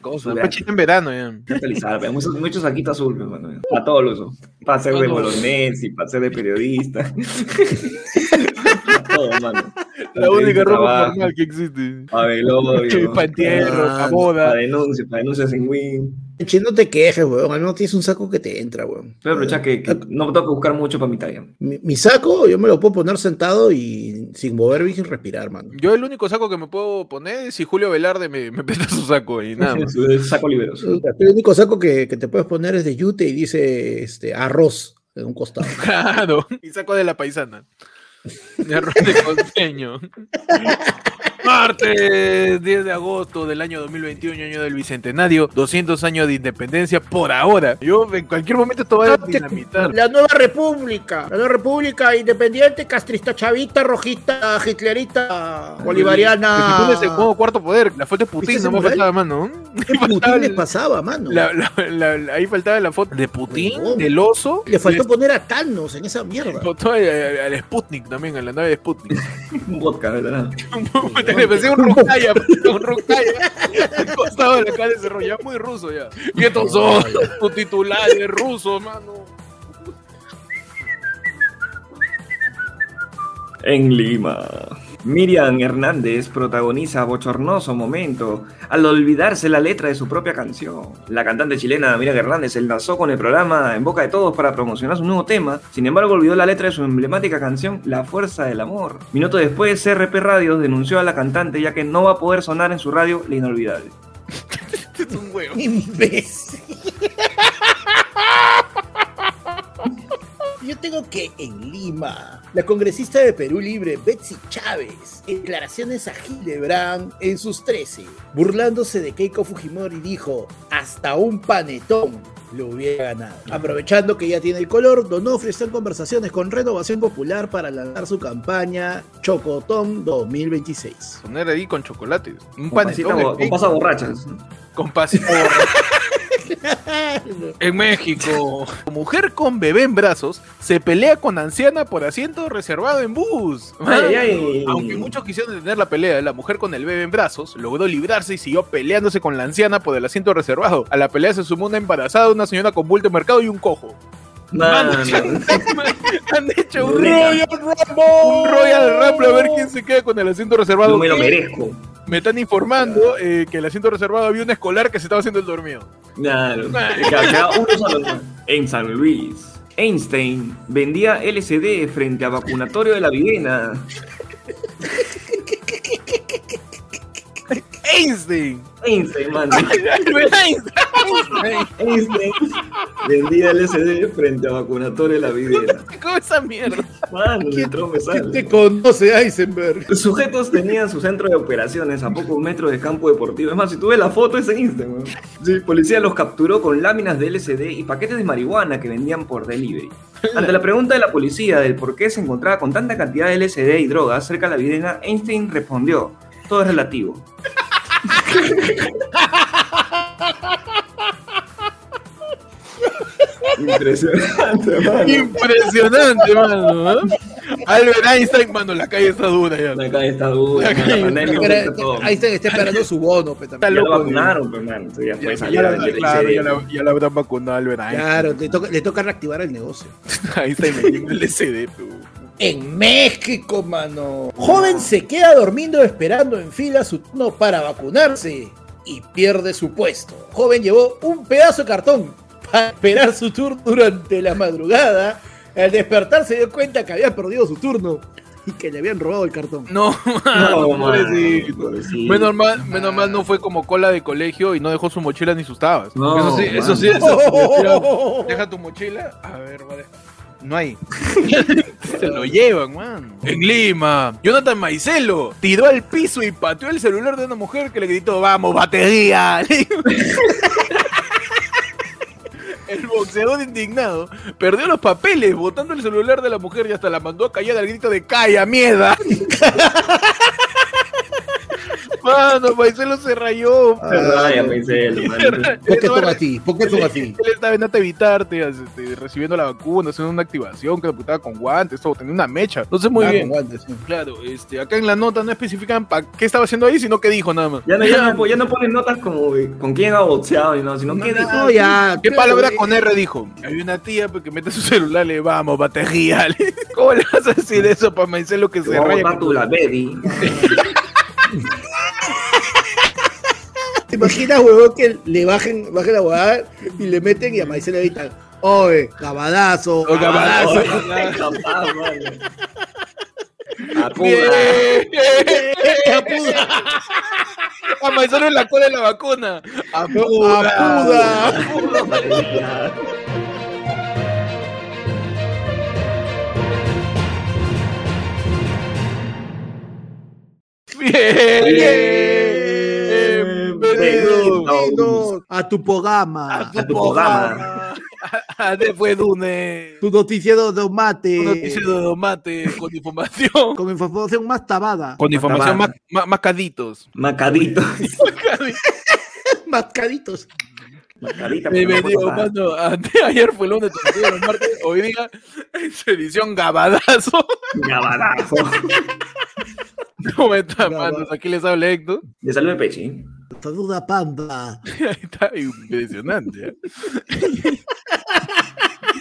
Cosa, en verano ya. Actualizada, pero mucho, mucho saquito azul, pues, mano, para todo lo uso. Para ser de bolonés y para ser de periodista. Para todo, mano. La Para única ropa formal que existe. Para velorio. Pa' entierro, pa' para boda. denuncias, para denuncias en Win. No te quejes, weón. Al menos tienes un saco que te entra, weón. Voy a aprovechar que, que no tengo que buscar mucho para mi talla. Mi, mi saco, yo me lo puedo poner sentado y sin moverme y sin respirar, mano. Yo el único saco que me puedo poner es si Julio Velarde me, me presta su saco y nada más. Saco liberoso. El único saco que, que te puedes poner es de yute y dice este, arroz en un costado. Claro. Y saco de la paisana. De arroz de costeño. Martes 10 de agosto del año 2021, año del bicentenario, 200 años de independencia por ahora. Yo en cualquier momento esto va a dinamitar. La nueva república, la nueva república independiente, castrista, chavita, rojita, hitlerita, bolivariana. Que Putin es el nuevo cuarto poder. La foto de Putin ¿Viste no me faltaba, mano. ¿Qué Putin le pasaba, mano? La- la- la- la- ahí faltaba la foto de Putin, del oso. Le faltó poner a Thanos en esa mierda. Faltó al, al Sputnik también, a la nave de Sputnik. Un vodka, de Me parecía un Rucaya, un Rucaya. Al costado de la calle se muy ruso ya. Y estos son tus titulares rusos, mano. En Lima. Miriam Hernández protagoniza bochornoso momento al olvidarse la letra de su propia canción. La cantante chilena Miriam Hernández se enlazó con el programa en boca de todos para promocionar su nuevo tema, sin embargo olvidó la letra de su emblemática canción La Fuerza del Amor. Minutos después, CRP Radios denunció a la cantante ya que no va a poder sonar en su radio La Inolvidable. Este es un huevo. Imbécil. Yo tengo que en Lima, la congresista de Perú Libre, Betsy Chávez, en declaraciones a Hildebrand en sus 13, burlándose de Keiko Fujimori, dijo: Hasta un panetón lo hubiera ganado. Aprovechando que ya tiene el color, Donofrio está en conversaciones con Renovación Popular para lanzar su campaña Chocotón 2026. Poner ahí con chocolates. Un Con pasita con pasas borrachas. Con pasita En México, mujer con bebé en brazos se pelea con anciana por asiento reservado en bus. Ay, ay. Aunque muchos quisieron detener la pelea, la mujer con el bebé en brazos logró librarse y siguió peleándose con la anciana por el asiento reservado. A la pelea se sumó una embarazada, una señora con bulto de mercado y un cojo. Mano. Han hecho un Royal un Royal Rumble a ver quién se queda con el asiento reservado. Yo me lo merezco. Me están informando eh, que el asiento reservado había un escolar que se estaba haciendo el dormido. Claro. ¿no? En San Luis, Einstein vendía LCD frente a vacunatorio de la Videna. Einstein. Einstein, mano. Einstein. Einstein vendía LCD frente a vacunatorio de la Videna. ¿Cómo esa mierda? Mano, ¿Quién- ¿Quién te conoce, Eisenberg? Los sujetos tenían su centro de operaciones a pocos metros de campo deportivo. Es más, si tú ves la foto, es en Instagram. weón. Sí, policía los capturó con láminas de LCD y paquetes de marihuana que vendían por delivery. Ante la pregunta de la policía del por qué se encontraba con tanta cantidad de LCD y drogas cerca de la videna, Einstein respondió: Todo es relativo. Impresionante, mano. Impresionante, mano. ¿eh? Albert Einstein, mano, la calle está dura ya. La calle está dura, La la, calle- pandemia Espera, afecta todo. Einstein está esperando su bono, pe, Está también. Ya lo vacunaron, pues, man. Entonces ya Ya, ya salir a la- vender claro, ya la, ya la habrán vacunado a Albert Einstein. Claro, le toca, le toca reactivar el negocio. Einstein metiendo el LCD, pero- En México, mano. Joven se queda durmiendo esperando en fila su turno para vacunarse y pierde su puesto. Joven llevó un pedazo de cartón para esperar su turno durante la madrugada. Al despertar se dio cuenta que había perdido su turno y que le habían robado el cartón. No, No, mano, mano, pobrecito. pobrecito. Menos mal, menos mal no fue como cola de colegio y no dejó su mochila ni sus tabas. No, eso sí, eso sí, eso sí, decía, Deja tu mochila. A ver, dejar. No hay. Se lo llevan, man. En Lima, Jonathan Maicelo tiró al piso y pateó el celular de una mujer que le gritó, vamos, batería. El boxeador indignado perdió los papeles botando el celular de la mujer y hasta la mandó a callar al grito de calla, mierda. Mano, Maicelo se rayó. Se raya, Maicelo, mano. ¿Por qué son así? ¿Por qué son así? Él estaba en Evitarte, este, recibiendo la vacuna, haciendo una activación que estaba con guantes, todo, tenía una mecha. Entonces, muy Ah, bien. con guantes, sí. Claro, este, acá en la nota no especifican para qué estaba haciendo ahí, sino qué dijo nada más. Ya no, ya, no, ya no ponen notas como con quién ha boxeado, y no, sino qué dijo. No, ya. ¿Qué claro, palabra eh, con R dijo? Hay una tía pues, que mete su celular, le vamos, batería. le- ¿Cómo le vas a decir eso para Maicelo que Te se raya? tu la baby. ¿Te imaginas, huevón, que le bajen, bajen la huevada y le meten y a Maicelo le gritan, oye, cabadazo, O cabadazo. Bien. Apuda. Apuda. A en la cola de la vacuna. Apuda. Apuda. Bien. Bienvenido. Bienvenidos a tu programa, A tu A tu programa. Después Dune. tu noticiero de mate, Un noticiero de tomate con información. con información más tabada, Con información más, Tabada. más, más caditos. Macadito. mascaditos. Macadita. Bienvenido, mano. Ayer fue lunes, tercero, martes, hoy día es edición Gabadazo. Gabadazo. ¿Cómo están, Gaba- manos? Aquí les habla Héctor. De salud de Pechi. Saluda panda. Ahí está impresionante. ¿eh?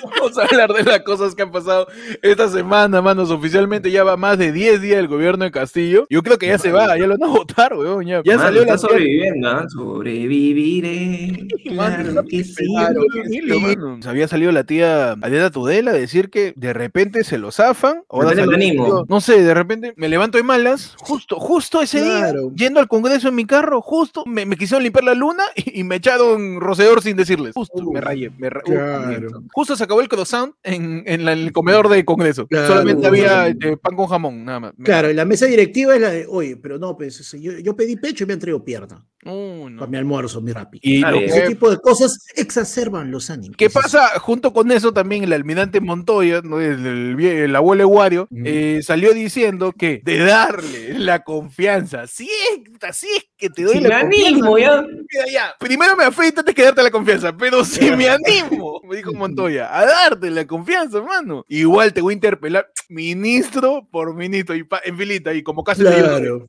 Vamos a hablar de las cosas que han pasado esta semana, manos. Oficialmente ya va más de 10 días el gobierno de Castillo. Yo creo que ya se va, ya lo van a votar, weón. Ya, salió está la sobreviviendo, ¿ah? Sobreviviré. Claro que sí. Claro. Había salido la tía Adela Tudela a decir que de repente se lo zafan. Ahora salió-. No sé, de repente me levanto de malas. Justo, justo ese Claro. día, yendo al congreso en mi carro, justo me, me quisieron limpiar la luna y, y me echaron rocedor sin decirles. Justo, me rayé. Me ra- Claro. Uf, Justo se acabó el croissant en, en la- en el comedor de congreso. Claro. Solamente había este, pan con jamón, nada más. Claro, y la mesa directiva es la de, oye, pero no, pues yo, yo pedí pecho y me han traído pierna Uy, no. para mi almuerzo, mi rapi. Y. Ese que- tipo de cosas exacerban los ánimos. ¿Qué pasa? Junto con eso también el almirante Montoya, ¿no? el, el vie- el abuelo Eguario, eh, salió diciendo que de darle la confianza, si es, así es que te doy Si la me confianza, animo, ya. ya, primero me afeito antes que darte la confianza, pero si me animo, me dijo Montoya, a darte la confianza, hermano, igual te voy a interpelar ministro por ministro y pa- en filita y como casi Claro.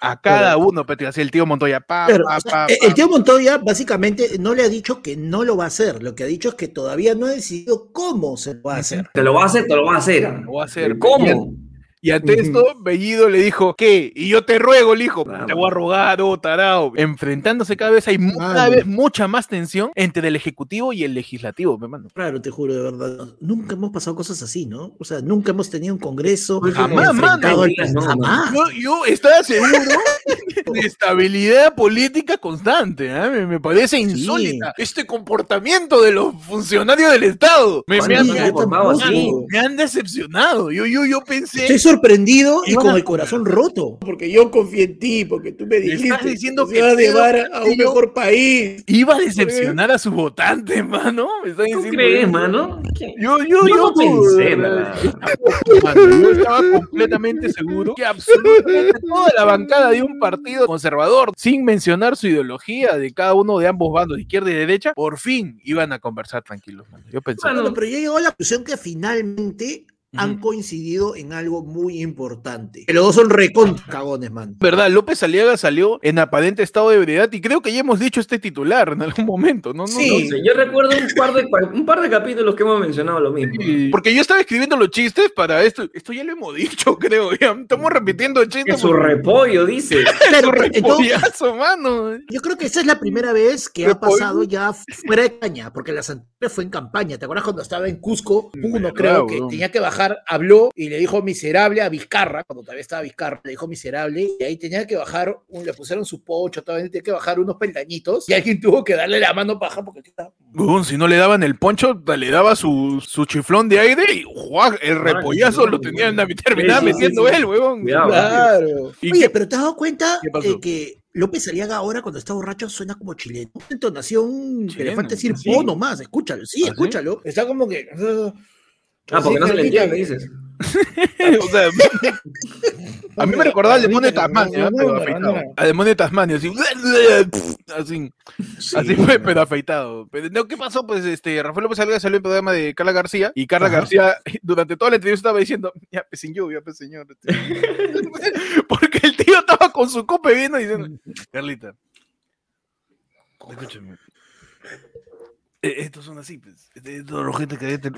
a cada uno, pero así el tío Montoya, pa, Claro, pa, o sea, pa, el- pa. el tío Montoya básicamente no le ha dicho que no lo va a hacer, lo que ha dicho es que todavía no ha decidido cómo se lo va a hacer. Te lo va a hacer, te lo va a hacer. Lo va a hacer. ¿El ¿Cómo? Y ante esto, Bellido le dijo, ¿qué? Y yo te ruego, le dijo, te voy a rogar, oh, tarao. Enfrentándose cada vez, hay cada vez mucha más tensión entre el Ejecutivo y el Legislativo, mi hermano. Claro, te juro, de verdad. Nunca hemos pasado cosas así, ¿no? O sea, nunca hemos tenido un congreso Jamás, enfrentado mano. jamás. Yo, yo estaba seguro de estabilidad política constante, ¿ah? me, me parece insólita este comportamiento de los funcionarios del Estado. Me, me ¿Cuándo han, me han decepcionado. Yo, yo, yo pensé... Estoy sorprendido y con el corazón roto. Porque yo confié en ti, porque tú me dijiste estás diciendo nos que ibas a llevar a un mejor país. Iba a decepcionar a su votante, mano. Me ¿Tú diciendo crees, eso. mano? Yo, yo, Yo yo, no pensé, mano, yo estaba completamente seguro que absolutamente toda la bancada de un partido conservador, sin mencionar su ideología de cada uno de ambos bandos, de izquierda y derecha, por fin iban a conversar tranquilos, mano. Yo pensé. Mano, pero yo llego a la conclusión que finalmente han coincidido en algo muy importante. Que los dos son recontra cagones, man. Verdad, López Aliaga salió en aparente estado de ebriedad y creo que ya hemos dicho este titular en algún momento, ¿no? no, Sí. No sé, yo recuerdo un par, de, un par de capítulos que hemos mencionado lo mismo. Sí, Porque yo estaba escribiendo los chistes para esto. Esto ya lo hemos dicho, creo. Ya estamos repitiendo chistes. su porque- repollo, dice. Claro, su entonces, repollazo, mano. yo creo que esa es la primera vez que ha Repollo. pasado ya fuera de caña, porque la anteriores fue en campaña. ¿Te acuerdas cuando estaba en Cusco? Uno creo que tenía que bajar, habló y le dijo miserable a Vizcarra, cuando todavía estaba Vizcarra, le dijo miserable, y ahí tenía que bajar, un- le pusieron su pocho, todavía tenía que bajar unos peldañitos, y alguien tuvo que darle la mano para bajar porque estaba- si no le daban el poncho, le daba su, su chiflón de aire y ¡juá! el repollazo lo tenía en la terminaba Sí, sí, metiendo sí, sí. él. Cuidado. Claro. ¿Y Oye, qué- pero ¿te has dado cuenta eh, que López Aliaga ahora cuando está borracho suena como chileno? Una entonación que le falta decir ¿sí? po nomás, escúchalo, sí, ¿Ah, sí? escúchalo. Está como que... Ah, porque no se le entiende, dices. o sea, a mí me recordaba al demonio de Tasmania, pero afeitado. Al demonio de Tasmania, así, así, así fue, pero afeitado. Pero, no, ¿Qué pasó? Pues este, Rafael López Aliaga salió en el programa de Carla García, y Carla García durante toda la entrevista estaba diciendo, ya, pues sin lluvia, pues señor. Porque el tío estaba con su copa vino diciendo, Carlita, escúchame. Eh, estos son así, pues. Estos los gente que te,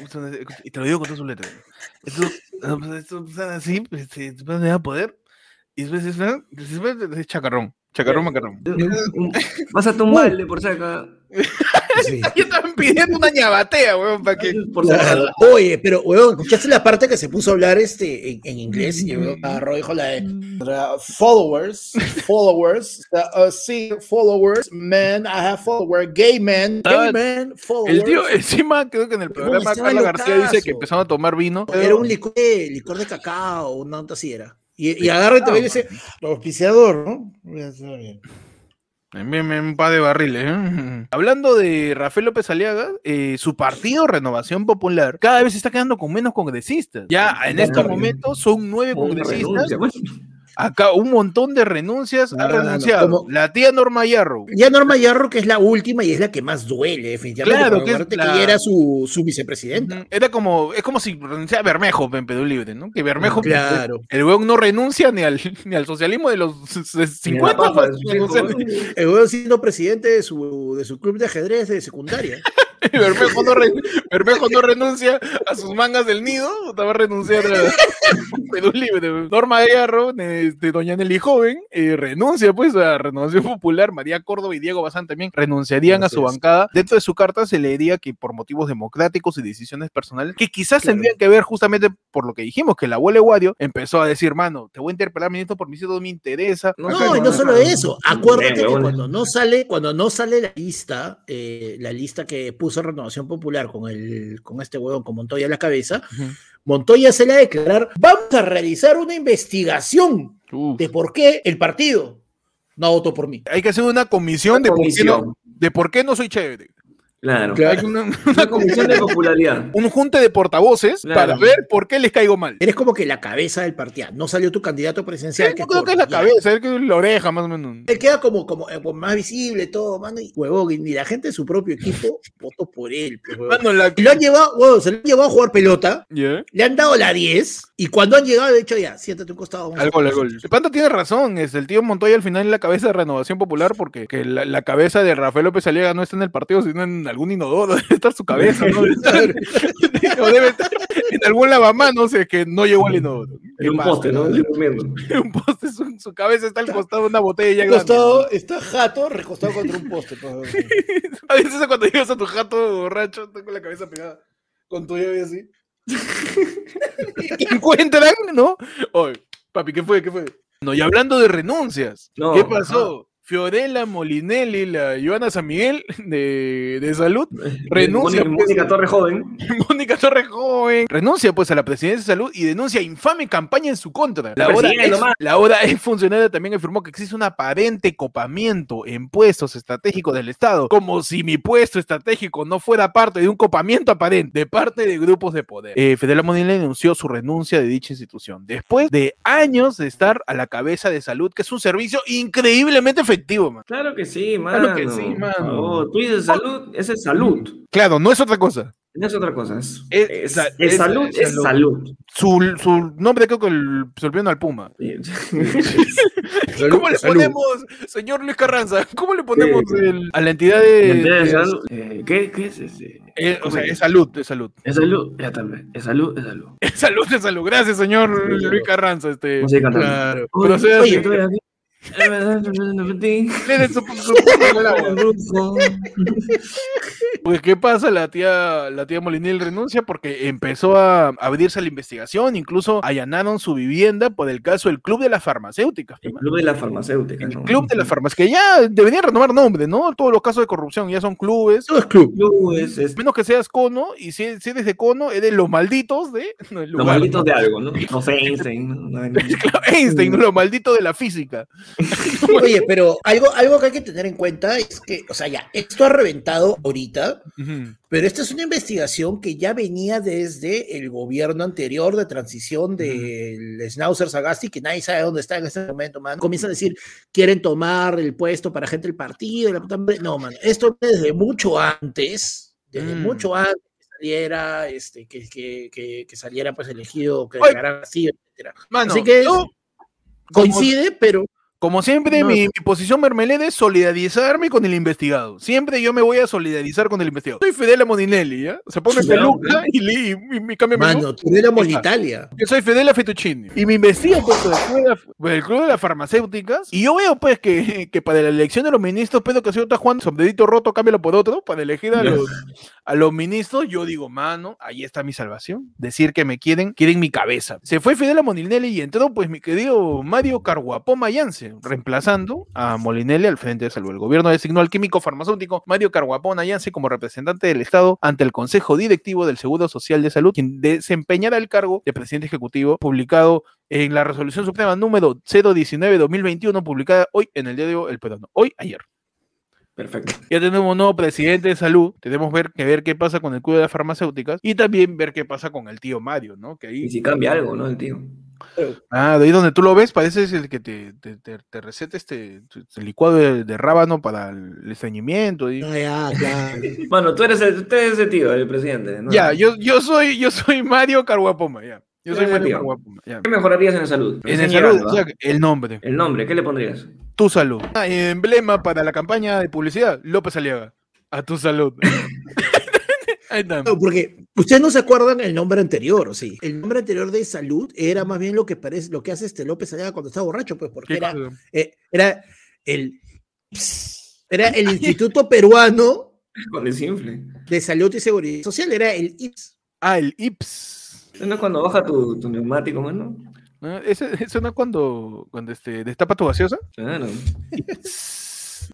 y te lo digo con todas sus letras. Estos, estos son así, pues, te van a poder. Y después es, después es chacarrón. Chacarrón, macarrón. Vas a tumbarle por saca. Sí. Yo estaban pidiendo una ñabatea, weón, para que. Por Oye, pero, weón, ¿escuchaste la parte que se puso a hablar este en, en inglés? Y weón, agarró dijo la de followers, followers, uh, sí, followers, men, I have followers, gay men, gay men, followers. El tío, encima, creo que en el programa Carla García dice que empezaron a tomar vino. Era un licor, licor de cacao, una onda así era. Y, y agarra y te y dice, auspiciador, ¿no? Envíenme un par de barriles. ¿eh? Hablando de Rafael López Aliaga, eh, su partido Renovación Popular cada vez está quedando con menos congresistas. Ya en estos momentos son nueve congresistas. Acá un montón de renuncias ha renunciado. Como... La tía Norma Yarro. Ya Norma Yarro, que es la última y es la que más duele, definitivamente. Claro, que, es que ella era su, su vicepresidenta. Era como, es como si renunciara Bermejo en Perú Libre, ¿no? Que Bermejo, claro. el weón no renuncia ni al, ni al socialismo de los 50. Papa, el weón siendo presidente de su, de su club de ajedrez de secundaria. Bermejo no, re, Bermejo no, renuncia a sus mangas del nido, estaba a renunciar a Perú Libre. Norma Yarro, este, doña Nelly Joven, eh, renuncia pues a Renovación Popular, María Córdoba y Diego Bazán también renunciarían a su bancada. Dentro de su carta se leería que por motivos democráticos y decisiones personales, que quizás claro. tendrían que ver justamente por lo que dijimos, que el abuelo Guadio empezó a decir, mano, te voy a interpelar, ministro, por mí todo me interesa. No, no, y no solo eso, acuérdate que cuando no sale, cuando no sale la lista, eh, la lista que puso Renovación Popular con el con este huevón con Montoya a la cabeza, uh -huh. Montoya se le va a declarar, vamos a realizar una investigación uh. de por qué el partido no votó por mí. Hay que hacer una comisión, una de, comisión. Por no, de, por qué no, soy chévere. Claro. claro. Hay una, una, una, comisión de popularidad. Un junte de portavoces claro. para ver por qué les caigo mal. Eres como que la cabeza del partido. No salió tu candidato presidencial. Sí, que creo que es la cabeza, es que es la oreja, más o menos. Él queda como, como eh, más visible, todo, mano. Y huevón, ni la gente de su propio equipo votó por él. Pues, mano, la... Lo han llevado, huevón, se lo han llevado a jugar pelota. Yeah. Le han dado la 10. Y cuando han llegado, de hecho, ya, siéntate un costado. Al gol, al gol. El Panta tiene razón. Es el tío Montoya al final en la cabeza de Renovación Popular porque que la, la, cabeza de Rafael López Aliaga no está en el partido, sino en algún inodoro debe estar su cabeza, ¿no? Debe estar, o debe estar en algún lavamanos, es que no llegó al inodoro. En un poste, ¿no? un poste, su, su, cabeza está al costado de una botella. Costado, grande. Está jato recostado contra un poste. a veces cuando llegas a tu jato borracho, está con la cabeza pegada con tu llave así. encuentran, ¿no? Oye, papi, ¿qué fue? ¿Qué fue? No, y hablando de renuncias, no, ¿qué pasó? Ajá. Fiorella Molinelli, la Joana San Miguel de, de Salud, renuncia. Mónica, Mónica Torre Joven. Mónica Torre Joven. Renuncia pues a la presidencia de Salud y denuncia infame campaña en su contra. La hora, ex, la hora ex funcionaria también afirmó que existe un aparente copamiento en puestos estratégicos del Estado, como si mi puesto estratégico no fuera parte de un copamiento aparente de parte de grupos de poder. Eh, Fiorella Molinelli denunció su renuncia de dicha institución después de años de estar a la cabeza de Salud, que es un servicio increíblemente efectivo efectivo, man. Claro que sí, mano. Claro que sí, mano. Oh, tú dices salud, esa es salud. Claro, no es otra cosa. No es otra cosa, es, es, es, es, es salud, es salud. Su, su, nombre creo que el, se olvidó al Puma. ¿Cómo le ponemos, señor Luis Carranza, cómo le ponemos sí, el, a la entidad de... ¿La entidad de salud? Eh, ¿qué, ¿Qué es ese? Eh, o sea, es salud, es salud. Es salud, ya también. Es salud, es salud. Es salud, es salud. Gracias, señor Luis Carranza. Este, sí, claro. Oye, oye, oye, pues, ¿qué pasa? La tía, la tía Molinil renuncia porque empezó a abrirse a la investigación, incluso allanaron su vivienda por el caso del Club de las Farmacéuticas. El Club de las Farmacéuticas. El ¿no? Club de las Farmacéuticas, que ya deberían renovar nombre, ¿no? Todos los casos de corrupción ya son clubes. Todo es club. Clubes, es... Menos que seas cono, y si, si eres de cono, eres los malditos de. No, los malditos de algo, ¿no? No sé, Einstein. ¿no? Einstein, los malditos de la física. Oye, pero algo, algo que hay que tener en cuenta es que, o sea, ya, esto ha reventado ahorita, pero esta es una investigación que ya venía desde el gobierno anterior de transición del Schnauzer Sagasti, que nadie sabe dónde está en este momento, man. Comienzan a decir, quieren tomar el puesto para gente del partido. la puta. No, man, esto desde mucho antes, desde Mm. mucho antes que saliera, este, que, que, que, que saliera pues elegido, que así, etcétera. Mano, Así que coincide, pero como siempre, No. mi, mi posición mermelada es solidarizarme con el investigado. Siempre yo me voy a solidarizar con el investigado. Soy Fidel Moninelli, ¿ya? Se pone peluca y, li- y, me cambia. Mano, tú éramos Italia. Yo soy Fidel Fettuccini. Y me investigo por el club de, la- por el club de las farmacéuticas. Y yo veo, pues, que, que para la elección de los ministros, Pedro Castillo está jugando sombrerito roto, cámbialo por otro, para elegir a los, a los ministros. Yo digo, mano, ahí está mi salvación. Decir que me quieren, quieren mi cabeza. Se fue Fidel a Molinelli y entró, pues, mi querido Mario Carguapó Mayance, reemplazando a Molinelli al frente de salud. El gobierno designó al químico farmacéutico Mario Carguapó Mayance como representante del Estado ante el Consejo Directivo del Seguro Social de Salud, quien desempeñará el cargo de presidente ejecutivo, publicado en la resolución suprema número 019-2021, publicada hoy en el diario El Peruano. Hoy, ayer. Perfecto. Ya tenemos un nuevo presidente de salud. Tenemos ver, que ver qué pasa con el club de las farmacéuticas y también ver qué pasa con el tío Mario, ¿no? Que ahí, Y si cambia algo, ¿no? El tío. Ah, de ahí donde tú lo ves, parece es el que te, te, te- te receta este, este licuado de, de rábano para el estreñimiento. y- Ah, ya, claro. Mano, tú eres, el, tú eres ese tío, el presidente. ¿no? Ya, yo, yo soy, yo soy Mario Carguapoma, ya. Yo soy Mario tío. Carguapoma, ya. ¿Qué mejorarías en la salud? En el Recién salud, llegando, o sea, el nombre, El nombre, ¿qué le pondrías? tu salud. Ah, emblema para la campaña de publicidad, López Aliaga. A tu salud. No, porque ustedes no se acuerdan el nombre anterior, ¿o sí? El nombre anterior de salud era más bien lo que parece, lo que hace este López allá cuando está borracho, pues, porque ¿Qué era, eh, era el era el Instituto Peruano de Salud y Seguridad Social, era el IPS. Ah, el IPS. ¿Eso no es cuando baja tu, tu neumático, mano? ¿no? Ese, eso no es cuando, cuando este, destapa tu gaseosa. Claro.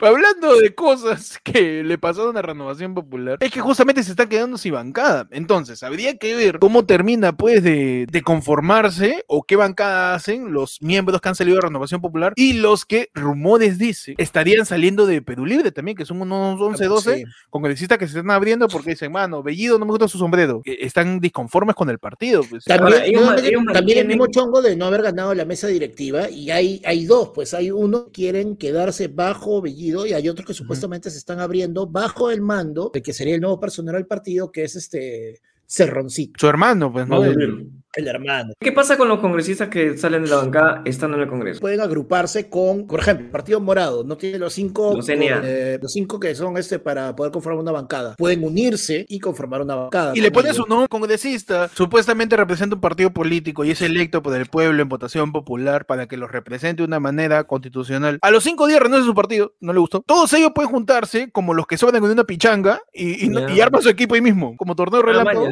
Hablando de cosas que le pasaron a Renovación Popular, es que justamente se está quedando sin bancada. Entonces, habría que ver cómo termina, pues, de, de conformarse o qué bancada hacen los miembros que han salido de Renovación Popular y los que, rumores dice, estarían saliendo de Perú Libre también, que son unos 11, 12 Sí. congresistas que se están abriendo porque dicen, mano, Bellido no me gusta su sombrero. Están disconformes con el partido. Pues. También, Ahora, ellos no, ma- también- ellos también el mismo chongo de no haber ganado la mesa directiva y hay, hay dos, pues hay uno que quieren quedarse bajo Bellido y hay otros que supuestamente se están abriendo bajo el mando de que sería el nuevo personal del partido, que es este Cerroncito, Su hermano, pues, ¿no? El-. El hermano. ¿Qué pasa con los congresistas que salen de la bancada estando en el Congreso? Pueden agruparse con, por ejemplo, el Partido Morado, no tiene los cinco, Los eh, los cinco que son este para poder conformar una bancada. Pueden unirse y conformar una bancada. Y le con pone ellos. su nombre congresista, supuestamente representa un partido político y es electo por el pueblo en votación popular para que los represente de una manera constitucional. A los cinco días renuncia a su partido, no le gustó. Todos ellos pueden juntarse como los que sobran en una pichanga y, y, Ya. arman su equipo ahí mismo, como torneo Ah, relámpago.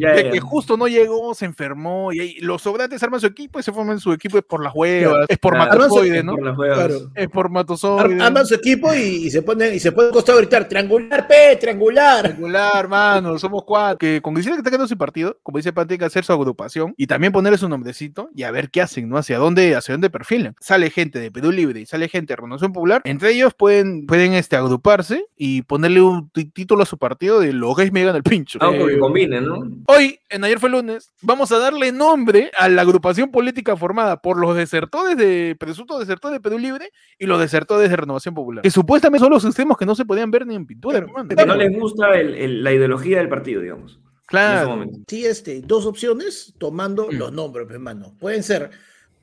Ya, de ya. que justo no llegó, se enfermó y ahí los sobrantes arman su equipo y se forman su equipo es por las huevas, es por Claro. ¿no? Por. Claro. Es por Ar- matozoide. Arman su equipo y, y se ponen y se pueden costado a gritar triangular, P, triangular. Triangular, mano, somos cuatro. Que congresista que está quedando sin partido, como dice hay que hacer su agrupación y también ponerle su nombrecito y a ver qué hacen, ¿no? Hacia dónde, hacia dónde perfilan. Sale gente de Perú Libre y sale gente de Renovación Popular. Entre ellos pueden, pueden este, agruparse y ponerle un título a su partido de los gays me llegan al pincho. Algo Eh, que combine, ¿no? Hoy, en ayer fue lunes, vamos a darle nombre a la agrupación política formada por los desertores de presuntos desertores de Perú Libre y los desertores de Renovación Popular. Que supuestamente son los extremos que no se podían ver ni en pintura, Claro, hermano. Que no les gusta el- el- la ideología del partido, digamos. En ese Claro. momento. Sí, este, dos opciones tomando Mm. los nombres, hermano. Pueden ser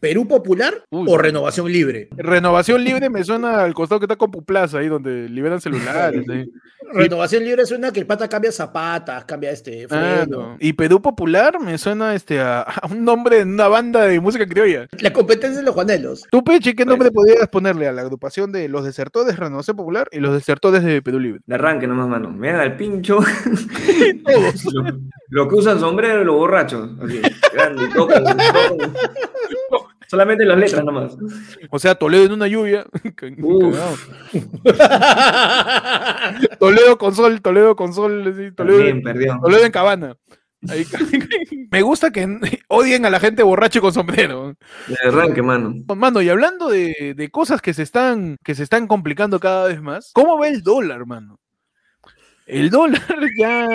Perú Popular Uy. o Renovación Libre. Renovación libre me suena al costado que está con Puplaza, ahí donde liberan celulares. Renovación Libre suena que el pata cambia zapatas, cambia este Ah, no. Y Perú Popular me suena este, a, a un nombre de una banda de música criolla. La competencia de los Juanelos. Tú, Peche, ¿qué Pues. nombre podrías ponerle a la agrupación de los desertores de Renovación Popular y los desertores de Perú Libre? De arranque nomás, mano. Me dan al pincho. Lo, lo que usan sombrero y los borrachos. Así, grande, tocan, tocan. Solamente las letras nomás. O sea, Toledo en una lluvia. Toledo con sol, Toledo con sol, sí, Toledo, También perdió. Toledo en cabana. Ahí- Me gusta que odien a la gente borracho y con sombrero. De arranque, mano. Mano, y hablando de, de cosas que se están que se están complicando cada vez más, ¿cómo va el dólar, mano? El dólar ya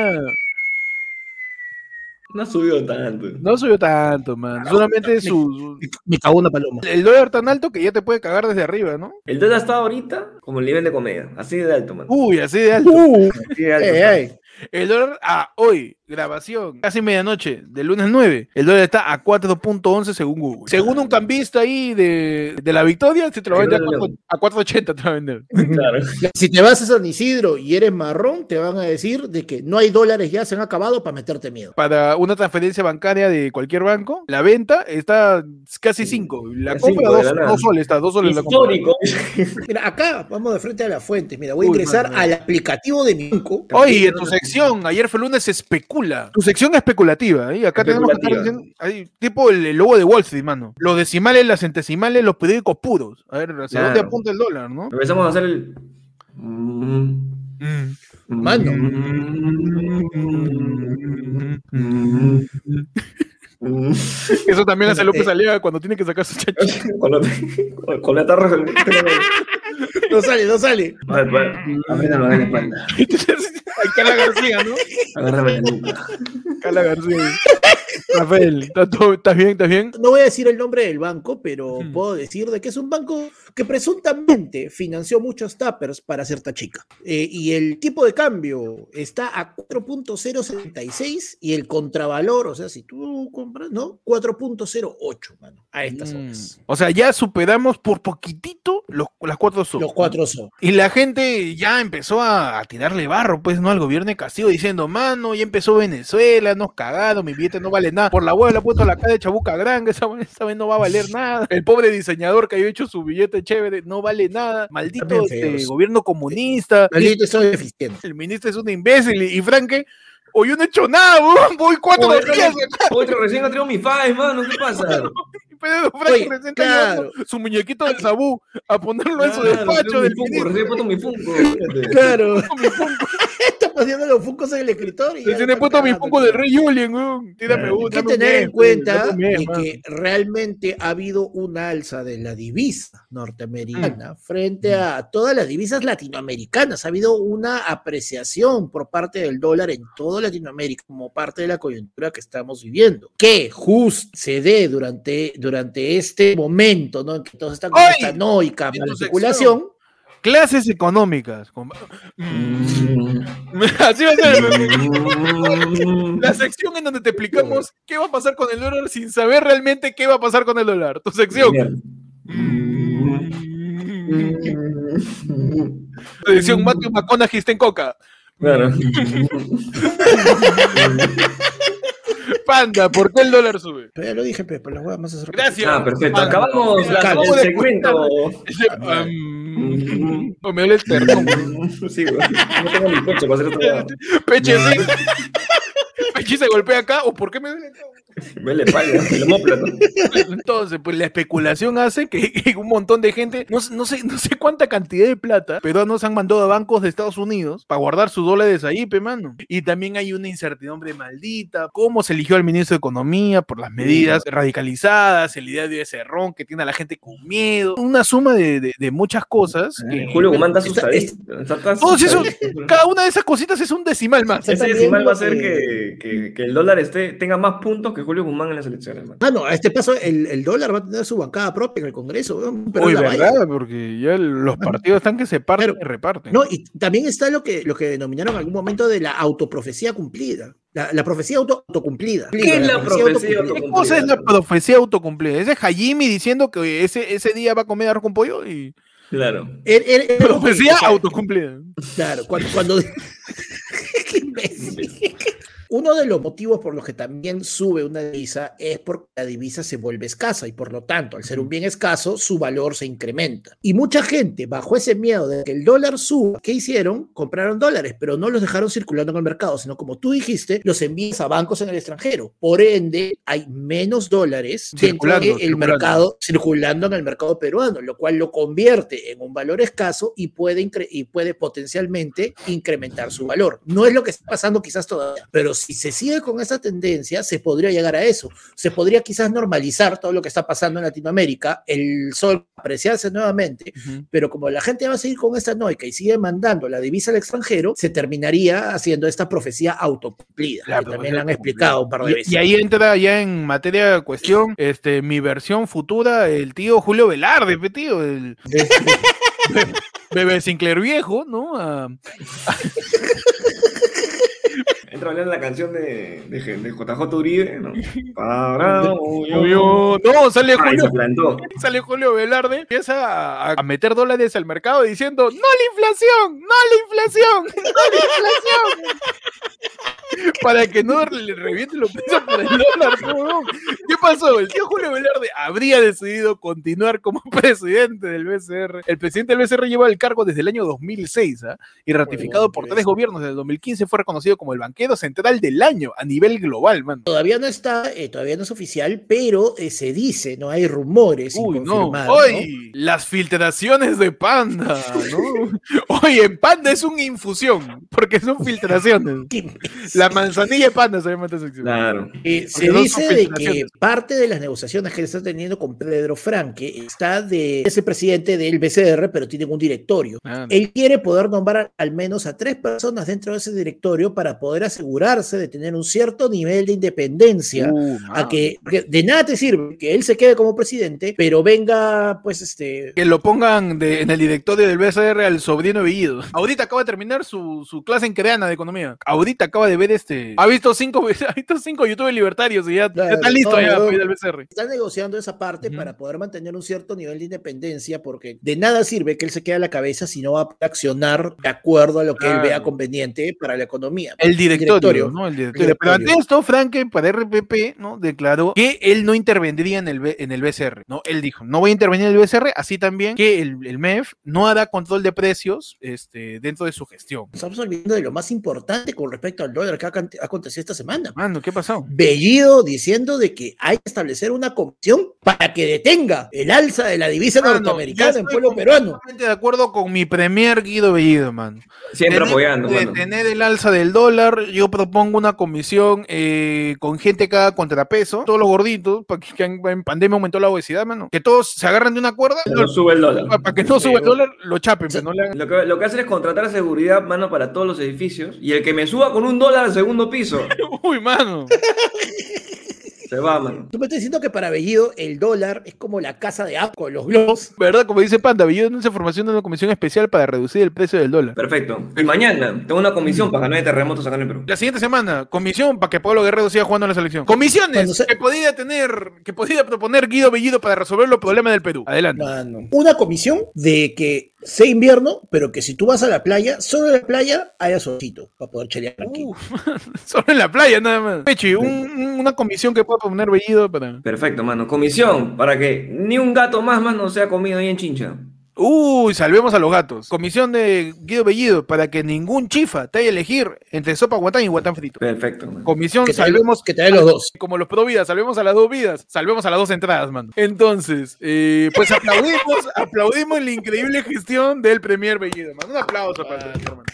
No ha subido tanto. no subió tanto, man. Solamente su, Me cagó una paloma. el dólar tan alto que ya te puede cagar desde arriba, ¿no? El dólar está ahorita como el nivel de comedia. Así de alto, mano. Uy, así de alto. Uh, Así de alto. ey, ey. El dólar a hoy, grabación, casi medianoche, del lunes 9. El dólar está a 4.11 según Google. Según un cambista ahí de, de la Victoria, se te lo va a vender a 4 a 4.80 te va a vender. Claro. Si te vas a San Isidro y eres marrón, te van a decir de que no hay dólares ya, se han acabado para meterte miedo. Para una transferencia bancaria de cualquier banco, la venta está casi 5. La compra cinco de la 2 nada. soles, está 2 soles la compra. Histórico. Mira, acá vamos de frente a las fuentes. Mira, voy a Uy, ingresar al aplicativo de mi banco. Oye, en tu sección, ayer fue lunes, se especula. Tu sección especulativa, ¿eh? Acá tenemos que estar diciendo, ahí, tipo el, el logo de Wall Street, mano. Los decimales, las centesimales, los periódicos puros. A ver, ¿hacia dónde apunta el dólar, no? Empezamos a hacer el. Mm. Mano. Mm. Mm. Eso también hace López Eh. Aliaga cuando tiene que sacar su chachi. Con la- con- con la tarra. No sale, no sale. A ver, de la espalda. Ay, Carla García, ¿no? Agárrame la nuca. Carla García. Rafael, ¿estás bien? ¿Estás bien? No voy a decir el nombre del banco, pero Hmm. puedo decir de que es un banco que presuntamente financió muchos tappers para cierta chica. Eh, y el tipo de cambio está a 4.076 y el contravalor, o sea, si tú compras, ¿no? 4.08, mano, a estas Mm. horas. O sea, ya superamos por poquitito los, las cuatro son. Los cuatro son. Y la gente ya empezó a, a tirarle barro, pues, ¿no? Al gobierno de Castillo diciendo, mano, ya empezó Venezuela, nos cagaron, mi billete no vale nada. Por la hueá le ha puesto la cara de Chabuca Grande, esa, esa vez no va a valer nada. El pobre diseñador que había hecho su billete chévere no vale nada. Maldito este, gobierno comunista. Maldito soy eficiente. El ministro es un imbécil. Y, y Franke, hoy yo no he hecho nada, weón, voy cuatro Oye, días. Oye, recién ha traído mi Five, mano. ¿Qué pasa? Pero Franke Oye, está claro. su muñequito del sabú a ponerlo en su Claro, despacho del mi Funko, ministro. Recién he puesto mi Funko. Claro. Mi Funko. Pasando los funcos en el escritorio. lo he puesto mi cagando. del Rey Julien, weón. Hay que tener en cuenta que realmente ha habido una alza de la divisa Mm. norteamericana frente a todas las divisas latinoamericanas. Ha habido una apreciación por parte del dólar en toda Latinoamérica como parte de la coyuntura que estamos viviendo. Que justo se dé durante, durante este momento, ¿no? En que todos están con esta noica especulación. Clases económicas. con- Mm. Así va a ser. La sección en donde te explicamos qué va a pasar con el dólar sin saber realmente qué va a pasar con el dólar. Tu sección. Tu sección Matthew McConaughey está en coca. Claro. Panda, ¿por qué el dólar sube? Pero ya lo dije, Pepe, las huevas más Gracias. Ah, perfecto. Panda. Acabamos la- el segmento. Um, oh, me duele el terno. Sí, güey. No tengo ni coche para hacer otra cosa. Peche, sí. Peche se golpea acá. ¿O por qué me duele acá? Vele el homóplato. Entonces, pues la especulación hace que, que un montón de gente, no, sé- no sé, no sé cuánta cantidad de plata, peruanos han mandado a bancos de Estados Unidos para guardar sus dólares ahí, pe mano. Y también hay una incertidumbre maldita. ¿Cómo se eligió al ministro de Economía por las medidas radicalizadas, el idea de ese ron que tiene a la gente con miedo? Una suma de, de- de muchas cosas. que- Julio Guzmán esos- asustadito. cada una de esas cositas es un decimal más. Ese decimal va a hacer que, que el dólar esté, tenga más puntos que Julio Guzmán en las elecciones. man. Ah, no, a este paso el, el dólar va a tener su bancada propia en el Congreso. pero Uy, valla. ¿verdad? Porque ya el- los partidos están que se parten Pero- y reparten. No, y también está lo que, lo que denominaron en algún momento de la autoprofecía cumplida. La, la profecía auto, autocumplida. ¿Qué es la profecía ¿Qué autocumplida? cosa es la profecía autocumplida? Ese es Hajimi diciendo que ese, ese día va a comer arroz con pollo y Claro. Profecía autocumplida. Claro, cuando... cuando... Qué imbécil. Uno de los motivos por los que también sube una divisa es porque la divisa se vuelve escasa y por lo tanto, al ser un bien escaso, su valor se incrementa. Y mucha gente, bajo ese miedo de que el dólar suba, ¿qué hicieron? Compraron dólares, pero no los dejaron circulando en el mercado, sino como tú dijiste, los envías a bancos en el extranjero. Por ende, hay menos dólares Circulando, dentro del mercado circulando en el mercado peruano, lo cual lo convierte en un valor escaso y puede, y puede potencialmente incrementar su valor. No es lo que está pasando quizás todavía, pero si se sigue con esa tendencia, se podría llegar a eso. Se podría quizás normalizar todo lo que está pasando en Latinoamérica, el sol apreciarse nuevamente, pero como la gente va a seguir con esta noica y sigue mandando la divisa al extranjero, se terminaría haciendo esta profecía autocumplida. que también la han explicado un par de y, veces. y ahí entra ya en materia de cuestión, este, mi versión futura, el tío Julio Velarde, tío, el bebé Sinclair viejo, ¿no? Ah, Entra hablando la canción de, de, de JJ Uribe, ¿no? Para, Julio- no, sale Ay, Julio, sale Julio Velarde, empieza a, a meter dólares al mercado diciendo, no la inflación, no la inflación, no la inflación. Para que no le reviente los precios por el dólar. ¿Qué pasó? El tío Julio Velarde habría decidido continuar como presidente del BCR. El presidente del BCR lleva el cargo desde el año 2006 ¿ah? y ratificado por tres gobiernos desde el 2015 fue reconocido como el banquero central del año a nivel global, man. Todavía no está, eh, todavía no es oficial, pero eh, se dice, no hay rumores Uy, no. Hoy, las filtraciones de Panda, ¿no? Oye, en Panda es una infusión, porque son filtraciones. La manzanilla de Panda se llama esta sección. Claro. Eh, se dice de que parte de las negociaciones que está teniendo con Pedro Franque está de ese presidente del BCR, pero tienen un directorio. Ah, Él quiere poder nombrar al menos a tres personas dentro de ese directorio para poder asegurarse de tener un cierto nivel de independencia. Uh, A que, porque de nada te sirve que él se quede como presidente, pero venga, pues, este, Que lo pongan de- en el directorio del BCR al sobrino Bellido. Ahorita acaba de terminar su, su clase en creana de economía. Ahorita acaba de ver este. Ha visto cinco, ha visto cinco youtubers libertarios y ya, está listo no, ya no. para ir al BCR. está negociando esa parte para poder mantener un cierto nivel de independencia, porque de nada sirve que él se quede a la cabeza si no va a accionar de acuerdo a lo que él vea conveniente para la economía. El directorio, directorio. ¿no? El directorio. Pero ante esto, Franke, para RPP, ¿no? Declaró que él no intervendría en el, B- en el BCR, ¿no? Él dijo, no voy a intervenir en el BCR, así también que el, el MEF no hará control de precios este, dentro de su gestión. Estamos olvidando de lo más importante con respecto al dólar que ha acont- ha acontecido esta semana. Mano, ¿qué pasó? Bellido diciendo de que hay que establecer una comisión para que detenga el alza de la divisa Mano, norteamericana en pueblo peruano. completamente de acuerdo con mi premier Guido Bellido, man. Siempre Tener- apoyando, mano. Detener el alza del dólar, yo propongo una comisión eh, con gente haga contrapeso, todos los gorditos, para que, que en en pandemia aumentó la obesidad, mano. Que todos se agarren de una cuerda, No sube el dólar. para que no suba el dólar, lo chapen, pero no le hagan- Lo que, lo que hacen es contratar seguridad, mano, para todos los edificios. Y el que me suba con un dólar al segundo piso, Uy, mano. se va, mano. Tú me estás diciendo que para Bellido el dólar es como la casa de Asco de los globos. ¿Verdad? Como dice Panda, Bellido esa formación de una comisión especial para reducir el precio del dólar. Perfecto. Y mañana tengo una comisión para que no haya terremotos acá en el Perú. La siguiente semana, comisión para que Pablo Guerrero siga jugando en la selección. Comisiones se- que podía tener, que podía proponer Guido Bellido para resolver los problemas del Perú. Adelante. Mano. Una comisión de que sea invierno, pero que si tú vas a la playa, solo en la playa haya solcito para poder chelear tranquilo. Solo en la playa nada más. Pechi, un- un- una comisión que pueda poner Bellido para... Perfecto, mano. Comisión para que ni un gato más, mano, sea comido ahí en Chincha. Uy, salvemos a los gatos. Comisión de Guido Bellido para que ningún chifa te haya que elegir entre sopa guatán y guatán frito. Perfecto, mano. Comisión Que te, salvemos que te den los dos. como los pro vidas, salvemos a las dos vidas, salvemos a las dos entradas, mano. Entonces, eh, pues aplaudimos, aplaudimos la increíble gestión del Premier Bellido, mano. Un aplauso para el hermano.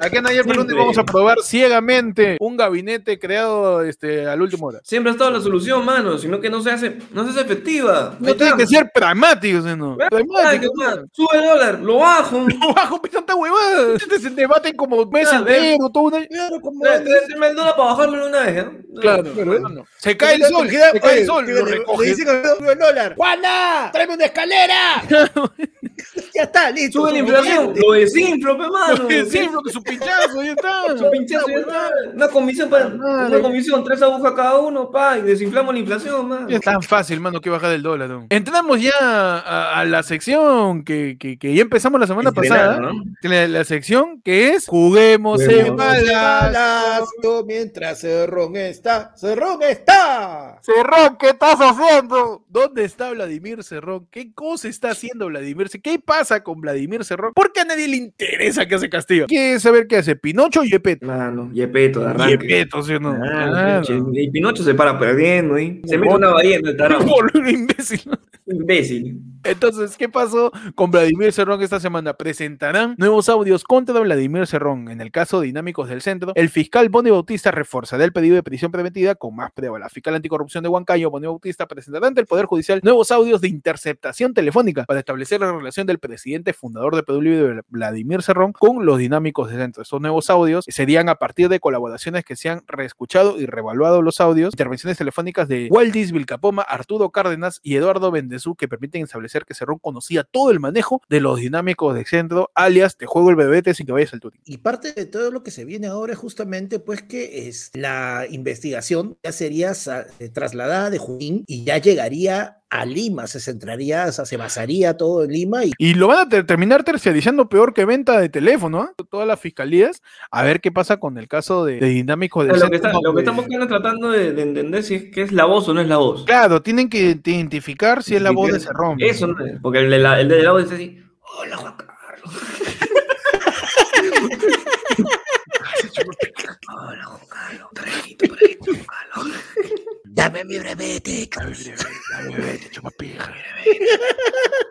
Aquí en Ayer Perú vamos a probar ciegamente un gabinete creado este, al último hora. Siempre ha estado la solución, mano, sino que no se hace, no se hace efectiva. No tiene que ser pragmático, ¿no? Ay, Pragmático. Sube el dólar, lo bajo. No bajo, tanta huevada. Este se debaten como meses ve. enteros, todo una... Claro, como el dólar para bajármelo una vez, ¿eh? Claro. Se cae el sol, se cae el sol, lo recoges. dice que sube el dólar. ¡Juana! ¡Tráeme una escalera! ya está, listo. Sube la inflación, lo desinflo, pe, mano. Sí, lo que su pinchazo, ya está. Su pinchazo ya está. Una comisión para, una comisión, tres agujas cada uno, pa, y desinflamos la inflación, man. Es tan fácil, mano, que bajar del dólar. ¿no? Entramos ya a, a la sección que, que- que ya empezamos la semana pasada. ¿no? La, la sección que es Juguemos en Juguemos. Palacio mientras Cerrón está. ¡Cerrón está! Cerrón, ¿qué estás haciendo? ¿Dónde está Vladimir Cerrón? ¿Qué cosa está haciendo Vladimir Cerrón? ¿Qué pasa con Vladimir Cerrón? ¿Por qué a nadie le interesa que hace Castillo? ¿Quiere saber qué hace? ¿Pinocho o Yepeto? Mano, Yepeto de arranque. Yepeto, ¿sí o no? Ah, Claro. pinche, Y Pinocho se para perdiendo, ¿eh? Se mete una bahía en el tarado. Boludo, imbécil. Imbécil. Entonces, ¿qué pasó con Vladimir Cerrón esta semana? Presentarán nuevos audios contra Vladimir Cerrón. En el caso de Dinámicos del Centro, el fiscal Boni Bautista reforzará el pedido de prisión preventiva con más prueba. La fiscal anticorrupción de Huancayo, Boni Bautista, presentará ante el Poder Judicial nuevos audios de interceptación telefónica para establecer la relación del presidente fundador de Perú Libre, Vladimir Cerrón, con los Dinámicos del Centro. Estos nuevos audios serían a partir de colaboraciones que se han reescuchado y reevaluado los audios, intervenciones telefónicas de Waldis Vilcapoma, Arturo Cárdenas y Eduardo Bendezú, que permiten establecer que Cerrón conocía todo el manejo de los dinámicos de centro, alias te juego el bebete sin que vayas al turing. Y parte de todo lo que se viene ahora es justamente pues que es la investigación ya sería eh, trasladada de Junín y ya llegaría a Lima, se centraría, o sea, se basaría todo en Lima. Y, y lo van a ter terminar terciarizando peor que venta de teléfono, ¿eh? todas las fiscalías, a ver qué pasa con el caso de, de dinámico de... Lo que, está, lo que estamos tratando de, de, entender si es que es la voz o no es la voz. Claro, tienen que identificar si es la voz de Cerrón. Eso, no es, porque el de, la, el de la voz dice así, hola Juan Carlos. hola Juan Carlos, trajito, trajito, Juan Carlos. Dame mi brevete. Dame mi brevete, dame mi brevete, chupapija.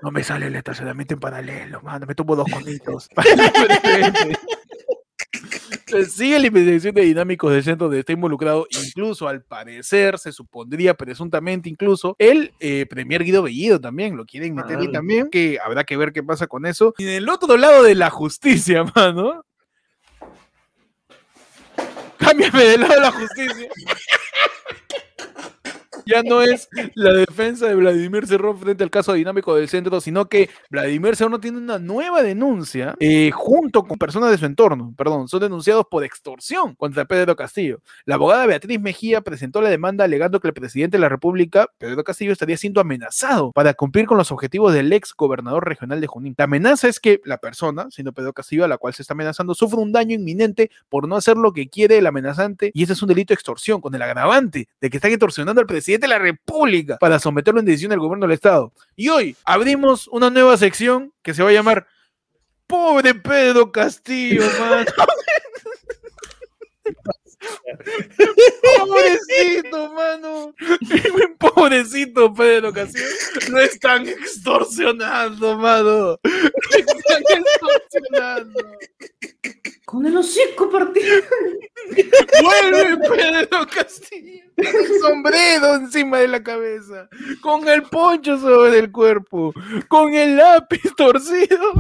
No me sale el estacionamiento en paralelo, mano. Me tomo dos conitos. Sigue la investigación de dinámicos del centro donde está involucrado, incluso al parecer, se supondría presuntamente incluso, el eh, Premier Guido Bellido también, lo quieren meter ahí también, que habrá que ver qué pasa con eso. Y en el otro lado de la justicia, mano. Cámbiame del lado de la justicia ya no es la defensa de Vladimir Cerrón frente al caso dinámico del centro, sino que Vladimir Cerrón tiene una nueva denuncia eh, junto con personas de su entorno, perdón, son denunciados por extorsión contra Pedro Castillo. La abogada Beatriz Mejía presentó la demanda alegando que el presidente de la República, Pedro Castillo, estaría siendo amenazado para cumplir con los objetivos del ex gobernador regional de Junín. La amenaza es que la persona, siendo Pedro Castillo, a la cual se está amenazando, sufre un daño inminente por no hacer lo que quiere el amenazante y ese es un delito de extorsión, con el agravante de que están extorsionando al presidente de la República para someterlo en decisión del gobierno del Estado. Y hoy abrimos una nueva sección que se va a llamar Pobre Pedro Castillo, man. Pobrecito, mano. Pobrecito Pedro Castillo. Lo están extorsionando, mano. Lo están extorsionando. Con el hocico partido. Vuelve Pedro Castillo. Con sombrero encima de la cabeza. Con el poncho sobre el cuerpo. Con el lápiz torcido.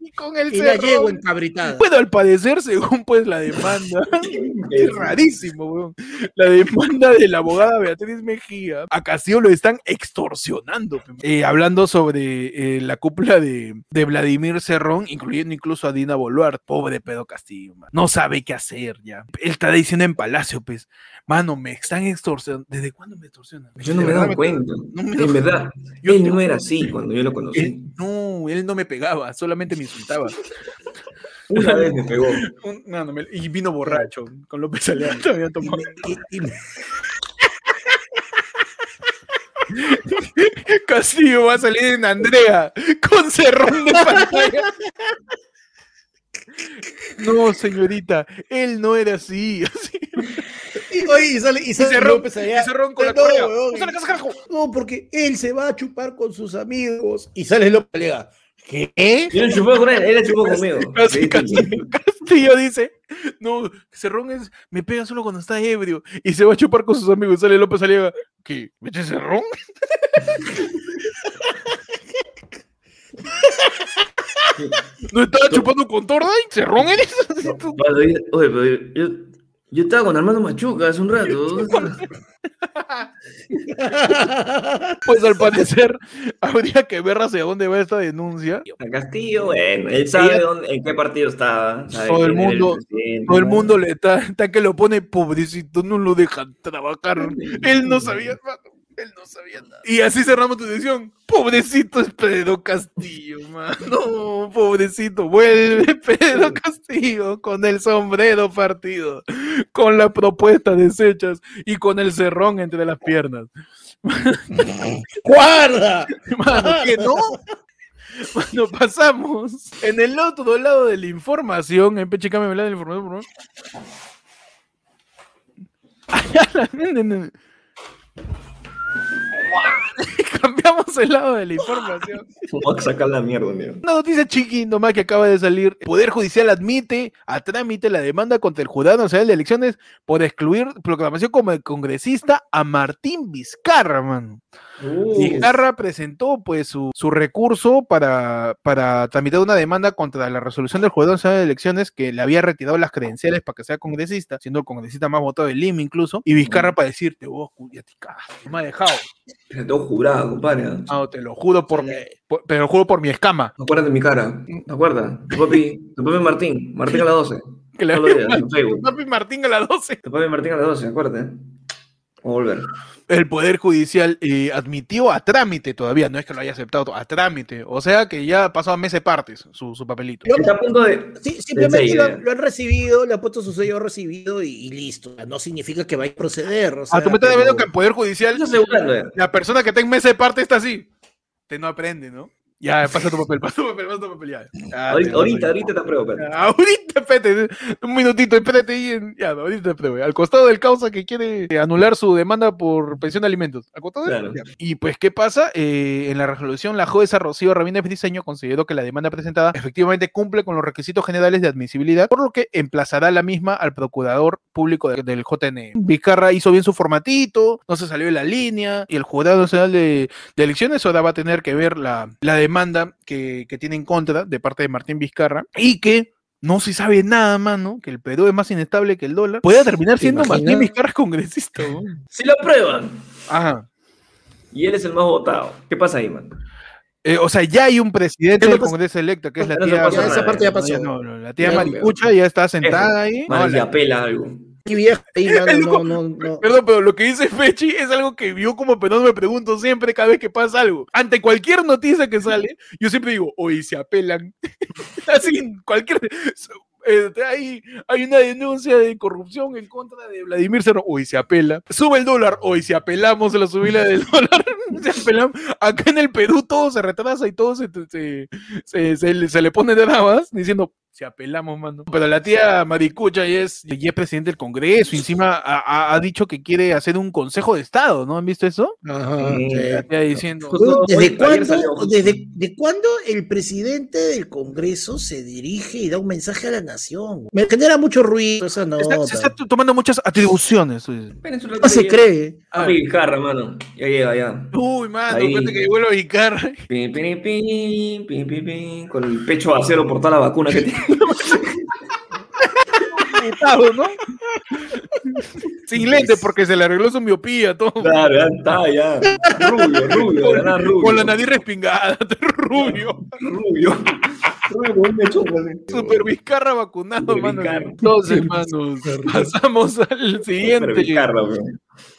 Y con el y la llevo encabritada. Bueno, al parecer, según pues la demanda. es rarísimo, weón. La demanda de la abogada Beatriz Mejía. A Castillo lo están extorsionando. Eh, hablando sobre eh, la cúpula de, de Vladimir Cerrón, incluyendo incluso a Dina Boluart. Pobre Pedro Castillo. Man. No sabe qué hacer ya. Él está diciendo en Palacio, pues, mano, me están extorsionando. ¿Desde cuándo me extorsionan? Yo no me he dado cuenta. No me en verdad, yo él no era así cuando yo lo conocí. Él, no, él no me pegaba, solamente me insultaba. Una vez me pegó. No, no, me, y vino borracho con López tomó. Castillo va a salir en Andrea con cerrón de pantalla. No, señorita, él no era así. así. Y, oye, y sale, y sale y López allá. Y cerrón con la no, casa, carajo. no, porque él se va a chupar con sus amigos. Y sale López Aliaga. ¿Qué? Yo no chupé con él, él chupó conmigo. Castillo, Castillo, Castillo dice, no, Cerrón es, me pega solo cuando está ebrio y se va a chupar con sus amigos. Sale López Aliaga, ¿qué? ¿Me eché Cerrón? ¿No estaba chupando con Torda y Cerrón eres? Oye, pero yo, yo, estaba con Armando Machuca hace un rato. Pues al parecer habría que ver hacia dónde va esta denuncia. A Castillo, bueno, él sabe dónde, en qué partido estaba. sabe Todo el mundo, todo el mundo le está, está que lo pone pobrecito, no lo dejan trabajar. Él no sabía nada. Él no sabía nada. Y así cerramos tu edición. Pobrecito es Pedro Castillo, mano. Pobrecito. Vuelve Pedro Castillo con el sombrero partido, con la propuesta deshechas y con el cerrón entre las piernas. ¡Guarda! Mano, que no. Bueno, pasamos en el otro lado de la información. En Peche, cámbiame la de la información, por favor. Cambia Dejamos el lado de la información. Vamos a sacar la mierda, mierda. Una noticia chiqui nomás que acaba de salir. El Poder Judicial admite a trámite la demanda contra el Jurado Nacional de Elecciones por excluir proclamación como congresista a Martín Vizcarra, man. Uh, Vizcarra presentó pues su, su recurso para, para tramitar una demanda contra la resolución del Nacional de Elecciones que le había retirado las credenciales para que sea congresista, siendo el congresista más votado del Lima incluso, y Vizcarra para decirte, vos, ya te cagas, no me ha dejado. Se todo jurado, compadre. No, te lo juro por, mi, por- te lo juro por mi escama. ¿Te acuerdas de mi cara? ¿Te acuerdas? Tu papi, tu papi Martín. Martín a las 12. Que le. Papi Martín a las 12. Tu papi Martín a las 12, acuérdate. A volver. El Poder Judicial eh, admitió a trámite todavía, no es que lo haya aceptado, a trámite. O sea que ya pasó a meses partes su, su papelito. Está a punto de. Sí, simplemente lo, lo han recibido, le han puesto su sello recibido y, y listo. No significa que vaya a proceder. O sea, Ah, tú me estás pero- viendo que el Poder Judicial, la persona que está en meses parte está así. Te no aprende, ¿no? Ya, pasa tu papel, pasa tu papel, pasa tu papel, ya. Ahorita, te- ahorita, ahorita te apruebo. Ahorita, espérate, un minutito, espérate ahí. ya, ahorita te apruebo. Al costado del causa que quiere anular su demanda por pensión de alimentos. Al costado de- Claro. ya. Y pues, ¿qué pasa? Eh, en la resolución, la jueza Rocío Ramírez Briceño consideró que la demanda presentada efectivamente cumple con los requisitos generales de admisibilidad, por lo que emplazará la misma al procurador público de- del JN. Vizcarra hizo bien su formatito, no se salió de la línea, y el Jurado Nacional de, de Elecciones ahora va a tener que ver la, la demanda que, que tiene en contra de parte de Martín Vizcarra y que no se sabe nada, mano, que el Perú es más inestable que el dólar, pueda terminar ¿Te siendo? Martín Vizcarra congresista. ¿no? Si lo aprueban Ajá. y él es el más votado, ¿qué pasa ahí, man? Eh, o sea, ya hay un presidente del Congreso electo, que es la tía. Ya, esa parte ya pasó. No, no, la tía Maricucha ya está sentada ahí. No, la- apela algo. Viejo ahí, mano, Él no, no, no. Perdón, pero lo que dice Fechi es algo que yo como penón me pregunto siempre cada vez que pasa algo. Ante cualquier noticia que sale, yo siempre digo, hoy se apelan. Así, cualquier... eh, hay, hay una denuncia de corrupción en contra de Vladimir Cerro, hoy se apela. Sube el dólar, hoy se apelamos a la subida del dólar. se apelamos. Acá en el Perú todo se retrasa y todo se, se, se, se le- pone trabas diciendo, se apelamos, mano. Pero la tía Maricucha ya es, ya es presidente del Congreso y encima ha, ha- ha dicho que quiere hacer un consejo de Estado, ¿no? ¿Han visto eso? Ajá, Sí. La tía diciendo... Justo ¿Desde ayer cuándo, desde, de cuándo el presidente del Congreso se dirige y da un mensaje a la nación? Me genera mucho ruido esa nota. Está, se está tomando muchas atribuciones. pues. No se cree. Ah. Vizcarra, mano. Ya llega, ya. Uy, mano, Ahí. espérate que vuelvo a ubicar. Pin, pin, pin, pin, pin, pin, con el pecho de acero por toda la vacuna que tiene. ¿no? Sin lente porque se le arregló su miopía, todo. Claro, ya está, ya. Rubio, rubio, verdad, rubio. Con la nariz respingada, rubio. Rubio. Rubio, con un mechón, así. Super Vizcarra vacunado, Super mano. Entonces, manos, pasamos al siguiente,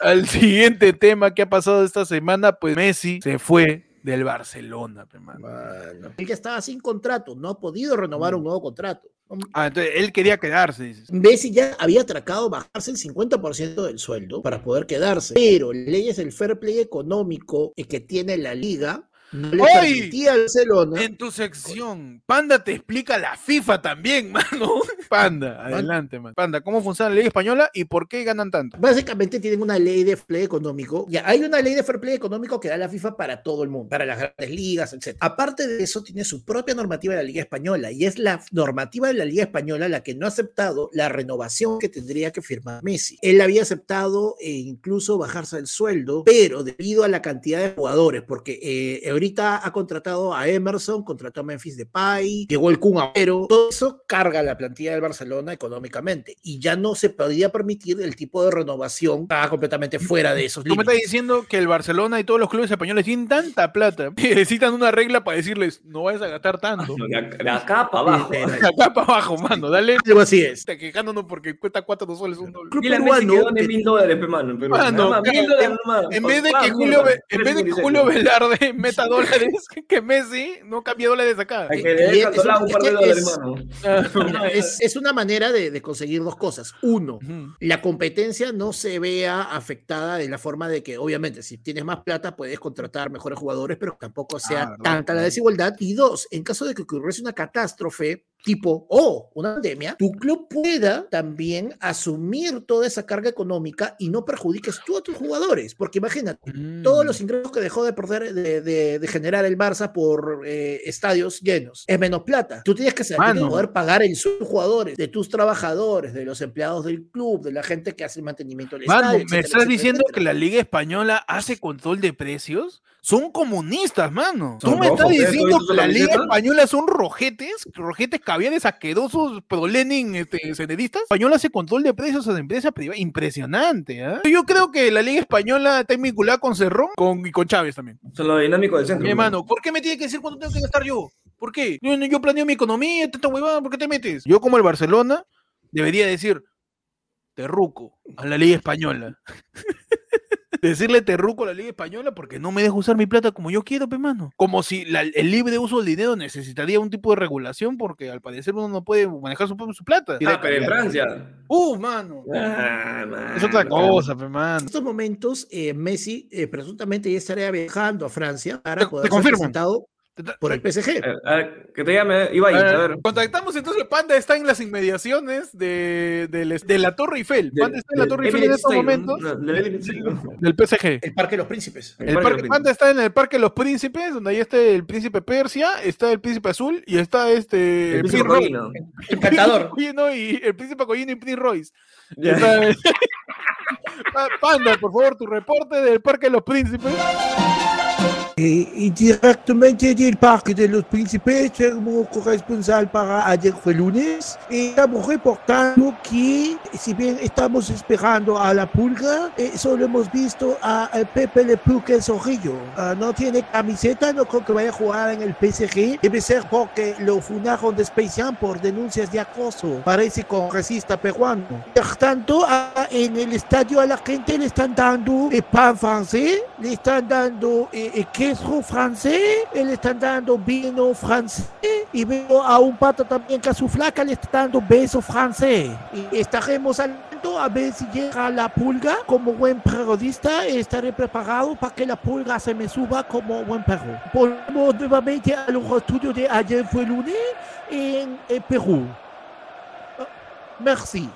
al siguiente tema que ha pasado esta semana. Pues Messi se fue del Barcelona, pe, mano. Mano. Él ya estaba sin contrato, no ha podido renovar un nuevo contrato. Ah, entonces él quería quedarse, dices. Messi ya había atracado bajarse el 50% del sueldo para poder quedarse, pero leyes del fair play económico que tiene la liga no le al Barcelona. En tu sección, Panda te explica la FIFA también, mano. Panda, adelante, man. Panda, ¿cómo funciona la Liga Española y por qué ganan tanto? Básicamente tienen una ley de fair play económico. Ya hay una ley de fair play económico que da la FIFA para todo el mundo, para las grandes ligas, etc. Aparte de eso, tiene su propia normativa de la Liga Española y es la normativa de la Liga Española la que no ha aceptado la renovación que tendría que firmar Messi. Él había aceptado e incluso bajarse el sueldo, pero debido a la cantidad de jugadores, porque eh, ahorita ha contratado a Emerson, contrató a Memphis Depay, llegó el Kun Agüero, todo eso carga la plantilla del Barcelona económicamente y ya no se podía permitir el tipo de renovación estaba completamente fuera de esos Tú me límites. estás diciendo que el Barcelona y todos los clubes españoles tienen tanta plata que necesitan una regla para decirles, no vayas a gastar tanto. No, De acá, de acá para abajo. Acá para abajo, mano, dale. Algo así es. Está quejándonos porque cuesta cuatro soles un dólar. Club Dile a Messi que peruano que- mil dólares, pe, mano. Pero Mano, nada más, mil claro, dólares nomás. En vez de Ah, que Julio, en vez de que 3.56. Julio Velarde meta dólares, que Messi no cambie dólares acá. Y es- dejan es- un par de es- dólares, es- mano. Mira, es, es una manera de, de conseguir dos cosas. Uno, la competencia no se vea afectada de la forma de que, obviamente, si tienes más plata, puedes contratar mejores jugadores, pero tampoco sea Claro, tanta la desigualdad. Y dos, en caso de que ocurriese una catástrofe, tipo, o una pandemia, tu club pueda también asumir toda esa carga económica y no perjudiques tú a tus jugadores. Porque imagínate, todos los Mm. ingresos que dejó de perder, de, de- de generar el Barça por eh, estadios llenos, es menos plata. Tú tienes que, Mano. poder pagar de tus jugadores, de tus trabajadores, de los empleados del club, de la gente que hace el mantenimiento del Mano, estadio. ¿me etcétera, estás etcétera, diciendo etcétera. que la Liga Española hace control de precios? Son comunistas, mano. Tú Son me estás ¿eh? ¿Tú diciendo que la la Liga? Española son rojetes, rojetes caviares asquerosos, pro Lenin, este, senderistas. Española hace control de precios a la empresa privada. Impresionante, ¿ah? Yo creo que la Liga Española está vinculada con Cerrón con, y con Chávez también. Son lo dinámico del centro. Mi hermano, ¿por qué me tiene que decir cuánto tengo que gastar yo? ¿Por qué? Yo, yo planeo mi economía, tanta huevada, ¿por qué te metes? Yo como el Barcelona debería decir terruco a la Liga Española. Decirle terruco a la Liga Española porque no me deja usar mi plata como yo quiero, pe mano. Como si la- el libre uso del dinero necesitaría un tipo de regulación porque al parecer uno no puede manejar su, su plata. Ah, pero en Francia. Uh, mano. Ah, Es otra cosa, pe mano. En estos momentos, eh, Messi eh, presuntamente ya estaría viajando a Francia para Te- poder te ser presentado por el PSG. Eh, a ver, que te llame Ibai, A a ver, ver. Contactamos entonces, Panda está en las inmediaciones de, de la Torre Eiffel. Panda está en la Torre Eiffel en estos momentos. no, del PSG. El Parque de los Príncipes. El El Parque Panda está en el Parque de los Príncipes, donde ahí está el Príncipe Persia, está el Príncipe Azul y está este. El príncipe Prince Roy- Collino. Encantador. Collino y el Príncipe Collino y Prince Royce. Está- Pa- Panda, por favor, tu reporte del Parque de los Príncipes. Eh, y directamente del Parque de los Príncipes, como corresponsal para ayer fue lunes, eh, estamos reportando que, si bien estamos esperando a la pulga, eh, solo hemos visto a, a Pepe Le Pew Zorrillo. Ah, no tiene camiseta, no creo que vaya a jugar en el PSG. Debe ser porque lo fundaron de Space Jam por denuncias de acoso. Parece congresista peruano. Por tanto, a- en el estadio a la gente le están dando eh, pan francés, le están dando eh, eh, queso francés, eh, le están dando vino francés y veo a un pato también que a su flaca le está dando beso francés. Y estaremos atento a ver si llega la pulga. Como buen periodista estaré preparado para que la pulga se me suba como buen perro. Volvemos nuevamente a los estudios de ayer fue lunes en, en Perú. Ah, Merci.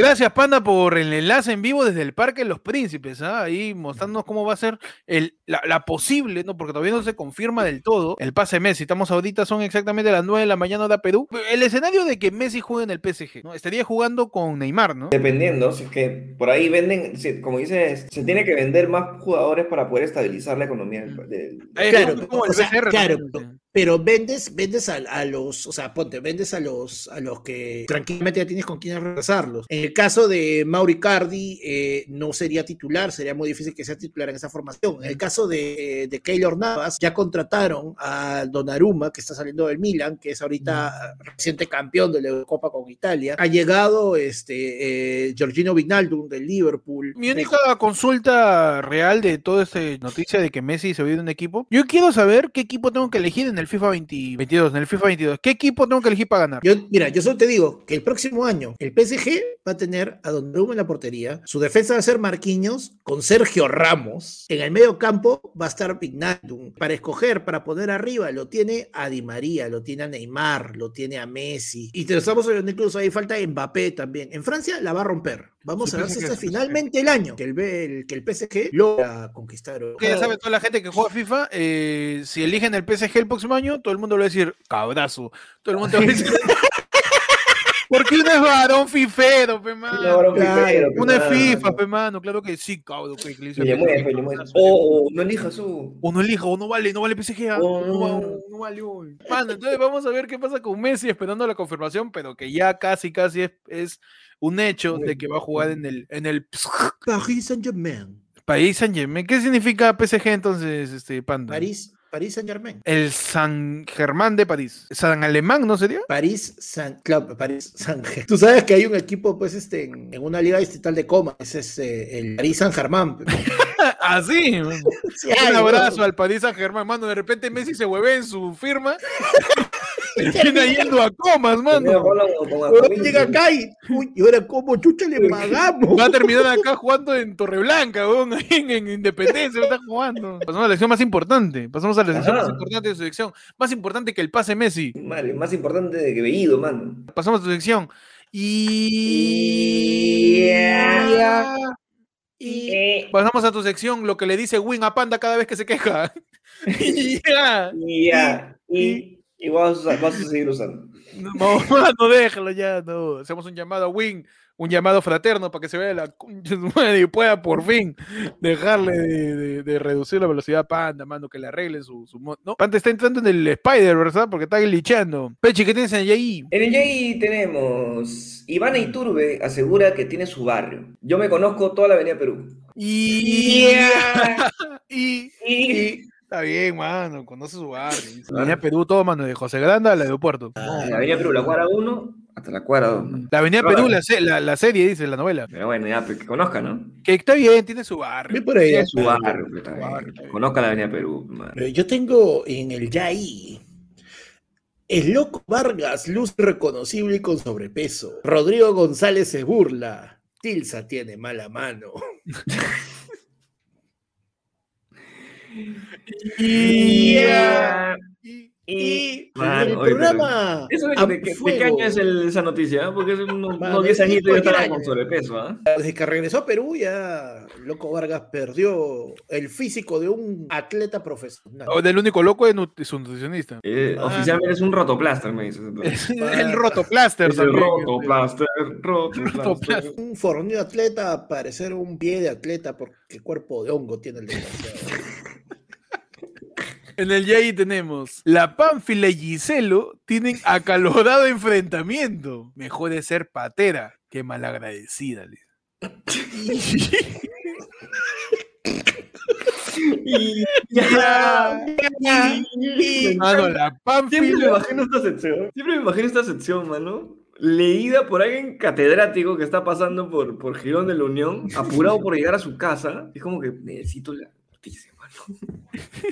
Gracias, Panda, por el enlace en vivo desde el Parque de los Príncipes, ¿ah? ahí mostrándonos cómo va a ser el, la, la posible, ¿no? porque todavía no se confirma del todo, el pase Messi. Estamos ahorita, son exactamente las 9 de la mañana de Perú. El escenario de que Messi juegue en el PSG, ¿no? Estaría jugando con Neymar, ¿no? Dependiendo, si es que por ahí venden, si- como dices, se tiene que vender más jugadores para poder estabilizar la economía del, del- Eh, Claro, como- como el o sea, PCR, claro, ¿no? Pero vendes, vendes a, a los, o sea, ponte, vendes a los, a los que tranquilamente ya tienes con quién regresarlos. En el caso de Mauri Cardi, eh, no sería titular, sería muy difícil que sea titular en esa formación. En el caso de, de Keylor Navas, ya contrataron a Donnarumma, que está saliendo del Milan, que es ahorita reciente campeón de la Eurocopa con Italia. Ha llegado este eh, Giorgino Wijnaldum del Liverpool. Mi única consulta real de toda esta noticia de que Messi se va de un equipo, yo quiero saber qué equipo tengo que elegir en el FIFA 20 22, en el FIFA 22. ¿Qué equipo tengo que elegir para ganar? Yo, mira, yo solo te digo que el próximo año el PSG va a tener a Donnarumma en la portería, su defensa va a ser Marquinhos con Sergio Ramos, en el medio campo va a estar Pignaldum. Para escoger, para poner arriba, lo tiene a Di María, lo tiene a Neymar, lo tiene a Messi. Y te lo estamos hablando incluso, ahí falta Mbappé también. En Francia la va a romper. Vamos a ver si este finalmente el año que el, el- que el PSG logra conquistar. Que ya sabe toda la gente que juega FIFA, eh, si eligen el PSG el próximo año, todo el mundo le va a decir cabrazo. Todo el mundo va a decir. Porque uno es varón fifero, pe mano. Claro, fifero, pe, Uno es mano. FIFA, pe mano, claro que sí, cabrón. que le dice. O, o no elija su. O no elija, o no vale, no vale PSG, Oh, no, no. no vale hoy. Mano, entonces vamos a ver qué pasa con Messi esperando la confirmación, pero que ya casi, casi es, es un hecho de que va a jugar en el, en el Paris Saint-Germain. País Saint Germain. ¿Qué significa PSG entonces, este Panda? París, París Saint-Germain. El San Germán de París. San Alemán, ¿no sería? París San, claro, París San Tú sabes que hay un equipo, pues, este, en, en una liga distrital de coma, ese es eh, el París San Germán. Así. Sí, Un abrazo al París Saint Germain, mano. De repente Messi se hueve en su firma. Termina yendo a comas, mano. llega acá y, uy, ¿y ahora cómo chucha le pagamos? Va a terminar acá jugando en Torreblanca, weón, en, en Independencia, está jugando. Pasamos a la lección más importante. Pasamos a la lección Ajá. más importante de su sección. Más importante que el pase Messi. Vale, más importante de que Bellido, mano. Pasamos a tu sección. Y. Y... Pasamos a tu sección, lo que le dice Win a Panda cada vez que se queja. Y ya. Y ya. Y, vas, a vas a seguir usando. No, no, déjalo ya, no. Hacemos un llamado a Win, un llamado fraterno para que se vea la y pueda por fin dejarle de, de- de reducir la velocidad a Panda, mano, que le arreglen su, su No, Panda está entrando en el Spider, ¿verdad? Porque está glitchando. Pechi, ¿qué tienes ahí? En el Yay tenemos. Ivana Iturbe asegura que tiene su barrio. Yo me conozco toda la Avenida Perú. Y... y... Y. Está bien, mano, conoce su barrio. Claro. Avenida Perú, todo, mano, de José Granda al aeropuerto. La Avenida Perú, la cuadra 1 hasta la cuadra 2. La Avenida. Perú, la, se- la- la serie, dice, la novela. Pero bueno, ya, pues, que conozca, ¿no? Que está bien, tiene su barrio. Ve por ahí. Tiene su pero- barrio, pues, está bien. barrio, está bien. Conozca la Avenida Perú, man. pero Yo tengo en el Yaí. El loco Vargas luce reconocible y con sobrepeso. Rodrigo González se burla. Tilsa tiene mala mano. Y... Y, Y- en Mano, el oye, programa. ¿Eso de, de, qué- de Fuego, qué año es el- esa noticia? ah? Porque es unos, Mano, unos 10 es añitos y ya estaba con sobrepeso, ¿ah? Desde que regresó a Perú, ya Loco Vargas perdió el físico de un atleta profesional. O del único loco es nut- su nutricionista. Eh, Mano. oficialmente es un rotoplaster, me dices. entonces. el rotoplaster Es el también. rotoplaster, rotoplaster. Rotoplaster. Un fornido atleta parecer un pie de atleta porque cuerpo de hongo tiene el desgraciado. En el Yay tenemos la Pánfila y Giselo tienen acalorado enfrentamiento. Mejor de ser patera que malagradecida. Y ya. Mano, la Siempre me imagino esta sección. Siempre me imagino esta sección, mano. Leída por alguien catedrático que está pasando por, por Girón de la Unión, apurado por llegar a su casa. Es como que necesito la noticia.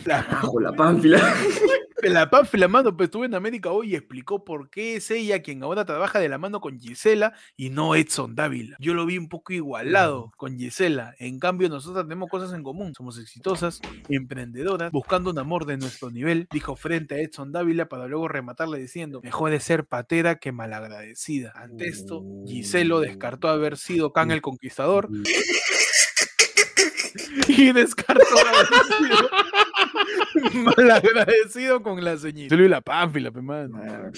La, Bajo la pánfila. la Pánfila, mano, pues estuvo en América hoy y explicó por qué es ella quien ahora trabaja de la mano con Gisela y no Edson Dávila. Yo lo vi un poco igualado con Gisela. En cambio, nosotras tenemos cosas en común. Somos exitosas, emprendedoras, buscando un amor de nuestro nivel, dijo frente a Edson Dávila para luego rematarle diciendo, mejor de ser patera que malagradecida. Ante esto, Giselo descartó haber sido Can el Conquistador y descartó sido malagradecido con la señora. y la Pánfila, pe, mano. Ah,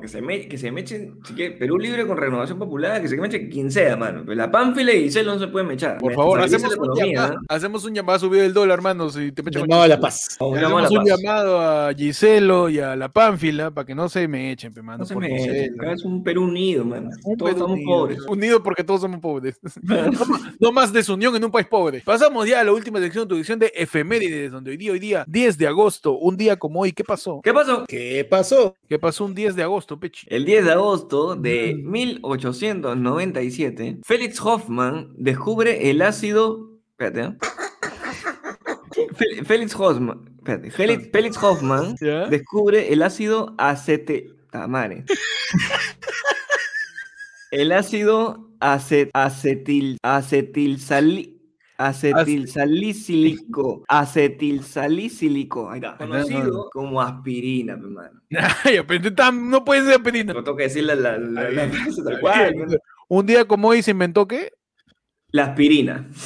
Que se, me, que se mechen, si quiere, Perú libre con renovación popular, que se meche quien sea, mano. La pánfila y Giselle no se pueden mechar. Por Me favor, hacemos un, economía, llamado, hacemos un llamado a subir el dólar, hermano. Si te pecho con Llamado a la paz. hacemos la un paz. llamado a Giselo y a la Pánfila para que no se me echen, pe, mano. No se mechen, Gisela. acá es un Perú unido, mano. Un Todos Perú unido, pobres. Unido porque todos somos pobres. no, más- no más desunión en un país pobre. Pasamos ya a la última sección, tu sección de efemérides, donde hoy día, hoy día, 10 de agosto, un día como hoy, ¿qué pasó? ¿Qué pasó? ¿Qué pasó? ¿Qué pasó un 10 de agosto, Pechi? El 10 de agosto de 1897, Felix Hoffman descubre el ácido. Espérate. ¿eh? Felix Hoffman. Espérate. Felix, Felix Hoffman ¿Ya? descubre el ácido acete. Tamare. El ácido acet, acetil, acetilsali- acetilsalicílico. Acetilsalicílico. Conocido como aspirina, mi hermano. Ay, tan- no puede ser penina. No tengo que decir la, la, la, la frase tal cual. Un día como hoy se inventó qué? La aspirina.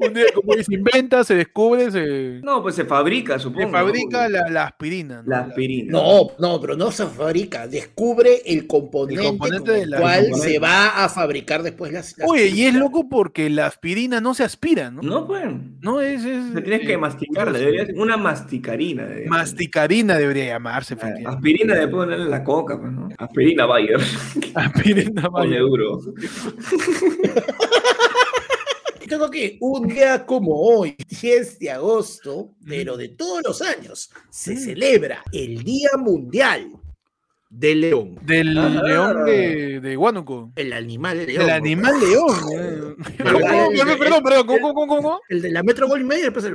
Un día como se inventa, se descubre, se, No, pues se fabrica, se supongo. fabrica la, la aspirina. ¿no? la aspirina. No, no, pero no se fabrica. Descubre el componente, El componente con de el la- cual componente. se va a fabricar después las. las- Oye, y es loco porque la aspirina no se aspira, ¿no? No, pues. No es. es Se tienes que eh, masticarla. Debería ser una masticarina. debería ser. Masticarina debería llamarse, Ah, efectivamente. Aspirina de ponerle la coca, pues, ¿no? Aspirina Bayer. Aspirina, duro. Tengo aquí un día como hoy, 10 de agosto, pero de todos los años, se celebra el Día Mundial del León. Del Ajá. león de, de Huánuco. El animal león. Animal león. eh. Pero, ¿cómo? el- Perdón, perdón, perdón, ¿cómo, cómo, cómo, cómo? El de la Metro Gol y Media, pues el...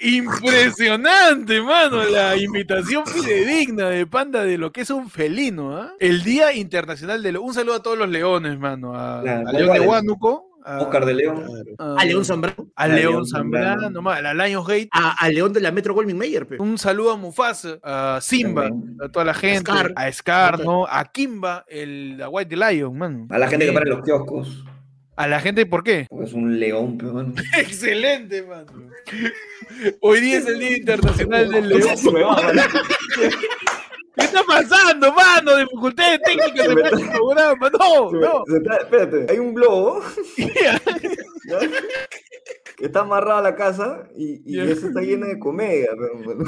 Impresionante, mano, la invitación fidedigna de Panda de lo que es un felino, ¿ah? El Día Internacional de Un saludo a todos los leones, mano. A, Claro, a León de. Huánuco. A, Oscar de León. a- A León Zambrano. a a León Zambrano, ma, a la Lionsgate. A, a León de la Metro Goldwyn Mayer, pe. Un saludo a Mufasa, a Simba, También. a toda la gente, Scar. a Scar, ¿no? A Kimba, el la White Lion, mano. A la gente que para en los kioscos. A la gente, ¿por qué? Porque es un león, pero bueno. Excelente, mano. Hoy día es el Día Internacional del León. ¿Qué está pasando, mano? Dificultades técnicas me este programa. No, Se no. se está- espérate, hay un globo. que está amarrado a la casa y, eso está lleno de comedia. Pero, bueno.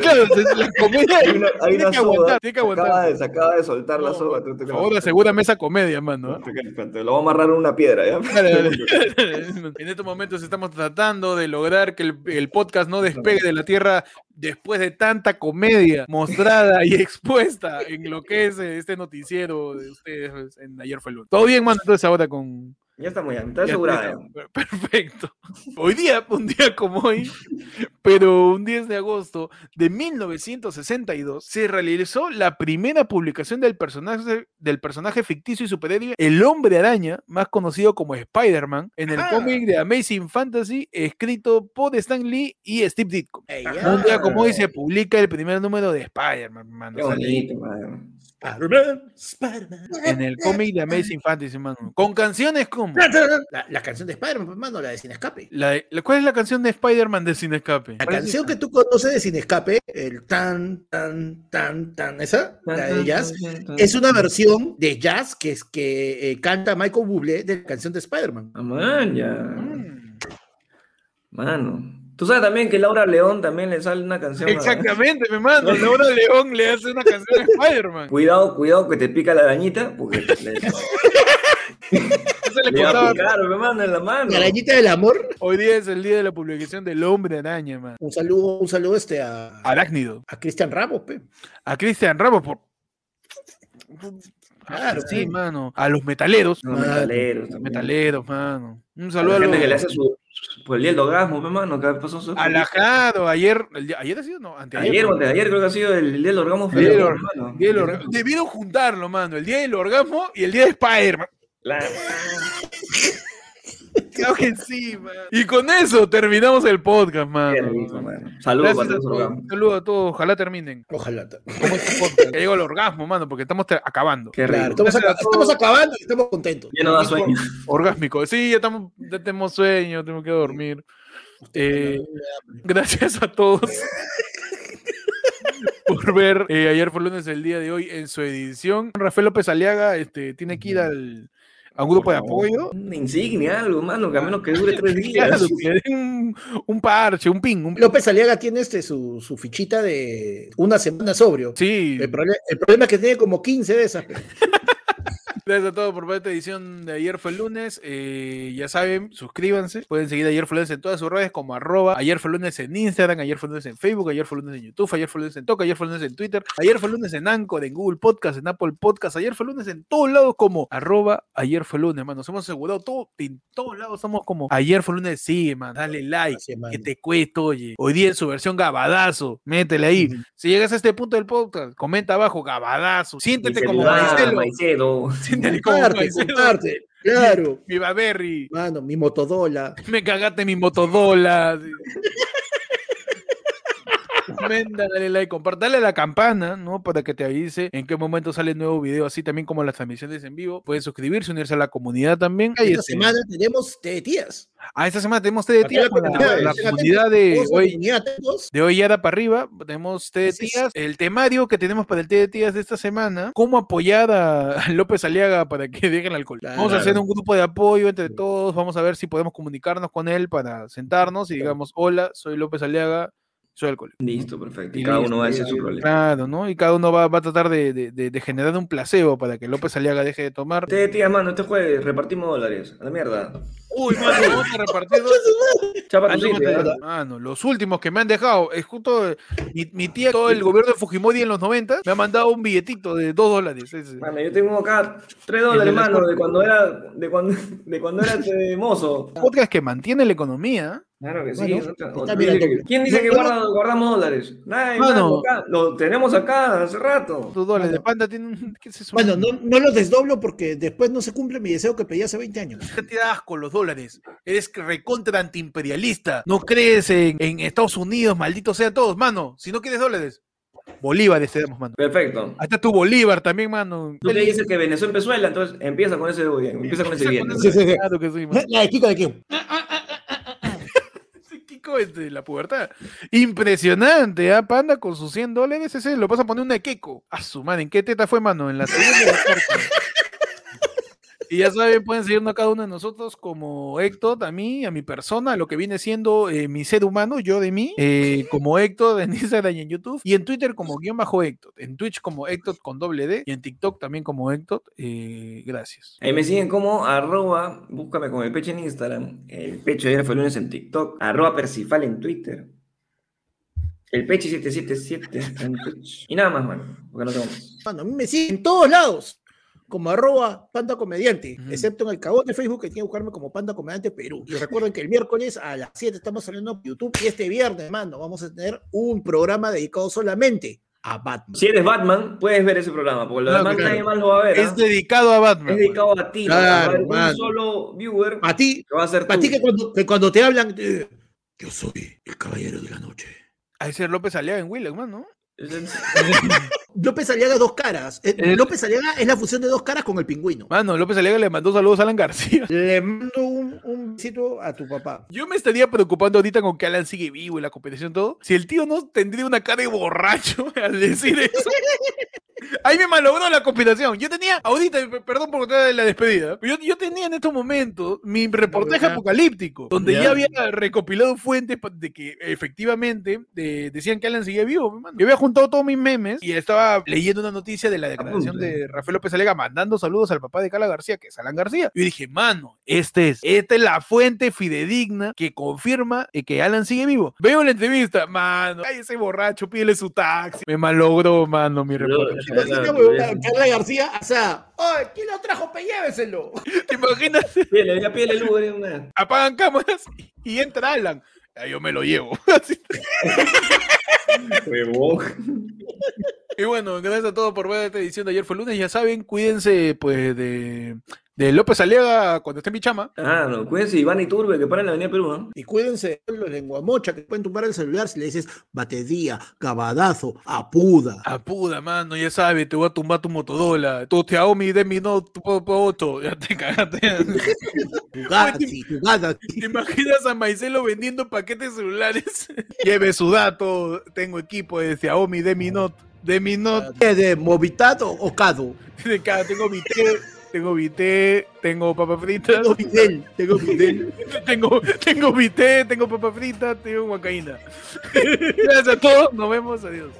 claro, es la comedia. Hay una, hay Tiene una que soga. aguantar, tiene que se acaba, aguantar. de, se acaba de soltar la soga. Tú te- favor, asegúrame esa comedia, mano. Espérate, espérate, Lo vamos a amarrar en una piedra, ¿ya? Dale, dale. En estos momentos estamos tratando de lograr que el, el podcast no despegue de la tierra después de tanta comedia mostrada y expuesta en lo que es eh, este noticiero de ustedes en ayer fue el lunes. Todo bien, mano, entonces ahora con, Ya está Ya asegurada. está. Per- Perfecto. Hoy día, un día como hoy, pero un 10 de agosto de 1962, se realizó la primera publicación del personaje, del personaje ficticio y superhéroe, el Hombre Araña, más conocido como Spider-Man, en el Ah. cómic de Amazing Fantasy, escrito por Stan Lee y Steve Ditko. Un día como hoy se publica el primer número de Spider-Man, Spider-Man, Spider-Man. En el cómic de Amazing Fantasy, mano. Con canciones como... La, la canción de Spider-Man, pues, mano, la de Sin Escape. La de- la- ¿Cuál es la canción de Spider-Man de Sin Escape? La ¿Cuál es canción que tú conoces de Sin Escape, el tan, tan, tan, tan, esa, la de jazz, es una versión de jazz que, es, que eh, canta Michael Bublé de la canción de Spider-Man. Ah, man, ya. Mm. Mano. Tú sabes también que Laura León también le sale una canción. a- Exactamente, mi mano. Laura León le hace una canción a Spider-Man. Cuidado, cuidado que te pica la arañita, porque le, Eso le le a contaba. picar, me mano, en la mano. La arañita del amor. Hoy día es el día de la publicación del Hombre Araña, man. Un saludo, un saludo este a, Arácnido. a Cristian Ramos, pe. A Cristian Ramos por. Claro, sí, mano. A los metaleros. Los metaleros. también. Metaleros, mano. Un A saludo a, gente los. que le hace su- por el día del orgasmo, mi mano, que pasó su A la claro, ayer. el día- ¿Ayer ha sido? No, anteayer. Ayer ayer creo que ha sido el día del orgasmo El día del feliz, or- hermano. el día del orgasmo. Debieron juntarlo, mano. El día del orgasmo y el día de Spider-Man. La- Claro que sí, man. Y con eso terminamos el podcast, man. Qué rico, mano. Saludos Gracias a todos. Saludos a todos. Ojalá terminen. Ojalá. Como este podcast. Que llegue al orgasmo, mano, porque estamos acabando. Qué rico. estamos, acabando y estamos contentos. Ya no da sueño. Orgásmico. Sí, ya, estamos, ya tenemos sueño, tenemos que dormir. Eh, gracias a todos por ver eh, ayer fue lunes el día de hoy en su edición. Rafael López Aliaga este, tiene que ir al, a un grupo de apoyo. Una insignia, algo, mano, que a menos que dure tres Claro, días. que le den un, un parche, un ping. un- López Aliaga tiene este, su, su fichita de una semana sobrio. Sí, el problema es que tiene como 15 de esas. Gracias a todos por ver esta edición de Ayer fue el lunes. Eh, ya saben, suscríbanse. Pueden seguir Ayer fue el lunes en todas sus redes como arroba Ayer fue el lunes en Instagram, Ayer fue el lunes en Facebook, Ayer fue el lunes en YouTube, Ayer fue el lunes en Toca, Ayer fue el lunes en Twitter, Ayer fue el lunes en Anchor, en Google Podcast, en Apple Podcast, Ayer fue el lunes en todos lados como arroba Ayer fue el lunes, man. Nos hemos asegurado todo, en todos lados somos como Ayer fue el lunes, sí, man. Dale like. Así Que te cuesta, oye. Hoy día en su versión gabadazo. Métele ahí. Si llegas a este punto del podcast, comenta abajo, gabadazo. Siéntete como celular, Maicelo. Maicelo. comparte. Claro. Mi Baberry. Mano, mi motodola. Me cagaste mi motodola. Comenta, dale like, a la campana, ¿no? Para que te avise en qué momento sale el nuevo video, así también como las transmisiones en vivo. Pueden suscribirse, unirse a la comunidad también. Ahí Esta este- semana tenemos té de tías. Ah, esta semana tenemos la con la, comunidad, de hoy. De hoy ya para arriba, tenemos té de tías. El temario que tenemos para el té de tías de esta semana, cómo apoyar a López Aliaga para que deje el alcohol. Vamos a hacer un grupo de apoyo entre todos, vamos a ver si podemos comunicarnos con él para sentarnos y digamos, hola, soy López Aliaga, soy alcohólico. Listo, perfecto. Y Y cada listo, uno va a decir su problema. Claro, ¿no? Y cada uno va, va a tratar de, de- de- de generar un placebo para que López Aliaga deje de tomar. Te tía, mano, este jueves repartimos dólares. A la mierda. Uy, mano, vamos a repartir sitio, mano, los últimos que me han dejado, es justo eh, mi, mi tía, todo el gobierno de Fujimori en los 90, me ha mandado un billetito de 2 dólares. ese. Mano, yo tengo acá 3 dólares, mano, de cuando era, de cuando, de cuando era este mozo. Podcast que mantiene la economía. Claro que sí. Bueno, no te- bien, doble. ¿Quién dice No, que no, guarda- guardamos dólares? Mano, acá, lo tenemos acá hace rato. Tus dólares de panda tienen. un- ¿Qué es? Bueno, no, no los desdoblo porque después no se cumple mi deseo que pedí hace 20 años. te da asco los dólares. Eres recontra antiimperialista. No crees en, en Estados Unidos, malditos sean todos, mano. Si no quieres dólares, bolívares te damos, mano. Perfecto. Ahí está tu bolívar también, mano. Tú le dices que Venezuela en Venezuela, entonces empieza con ese bien, empieza con ese bien. Sí, sí, sí. Claro que sí, mano. La de Kiko de Kiko. Sí, Kiko es de la pubertad. Impresionante, ¿ah? Panda con sus 100 dólares, ese lo vas a poner una Keko. A su madre, ¿en qué teta fue, mano? En la segunda. Y ya saben, pueden seguirnos a cada uno de nosotros como Héctor, a mí, a mi persona, a lo que viene siendo eh, mi ser humano, yo de mí, eh, como Héctor en Instagram y en YouTube, y en Twitter como guion bajo Héctor, en Twitch como Héctor con doble D, y en TikTok también como Héctor. eh, gracias. Ahí me siguen como arroba, búscame con el pecho en Instagram, el pecho de ayer fue lunes en TikTok, arroba Percifal en Twitter, el pecho 777 en Twitch. Y nada más, mano, porque no tengo más. Mano, a mí me siguen en todos lados como arroba panda comediante, excepto en el cagón de Facebook que tiene que buscarme como panda comediante Perú. Y recuerden que el miércoles a las 7 estamos saliendo por YouTube y este viernes, mano, vamos a tener un programa dedicado solamente a Batman. Si eres Batman, puedes ver ese programa, porque lo Claro, demás claro. nadie más lo va a ver. Es ¿ah? dedicado a Batman. Es dedicado a ti, Claro, va a un solo viewer A ti, que va a ser a ti que cuando, que cuando te hablan, eh, yo soy el caballero de la noche. A ese López Aliaga en William, ¿no? López Aliaga dos caras. Eh, Eh, López Aliaga es la fusión de dos caras con el pingüino. Mano, López Aliaga le mandó saludos a Alan García. Le mando un, un besito a tu papá. Yo me estaría preocupando ahorita con que Alan sigue vivo y la competición todo. Si el tío no tendría una cara de borracho al decir eso. Ahí me malogró la conspiración. Yo tenía, ahorita, perdón por la despedida, pero yo, yo tenía en estos momentos mi reportaje apocalíptico, donde ya, Ya. había recopilado fuentes de que efectivamente de- decían que Alan seguía vivo. Yo había juntado todos mis memes y estaba leyendo una noticia de la declaración Apunte. de Rafael López Alega mandando saludos al papá de Cala García, que es Alan García. Y yo dije, mano, este es, esta es la fuente fidedigna que confirma eh, que Alan sigue vivo. Veo la entrevista, mano, ay, ese borracho, pídele su taxi. Me malogró, mano, mi reportaje. Carla García, o sea, ¡ay, quién lo trajo? Pe, lléveselo! ¿Te imaginas? Pídele, ya pídele luz, eh, una. Apagan cámaras y, entra Alan. Ya, yo me lo llevo. Huevón. Y bueno, gracias a todos por ver esta edición de ayer fue lunes. Ya saben, cuídense pues de, de López Aliaga cuando esté en mi chama. Ah, no, cuídense, Iván y Turbe, que paran en la Avenida Perú, ¿no? Y cuídense de los lenguamocha que pueden tumbar el celular si le dices batería, gabadazo, apuda. Apuda, mano, ya sabes, te voy a tumbar tu motodola. Tu Xiaomi de mi Note 8. Ya te cagaste. Tu tu Galaxy. ¿Te imaginas a Maicelo vendiendo paquetes celulares? Lleve su dato. Tengo equipo de Xiaomi de mi Note. De mi Note. ¿Qué, ¿De Movitato o Cado? De cada- tengo Vité. Tengo Vité. Tengo papa frita. Tengo Videl, tengo Videl. Tengo, tengo Vité. Tengo papa frita. Tengo huancaína. Gracias a todos. Nos vemos. Adiós.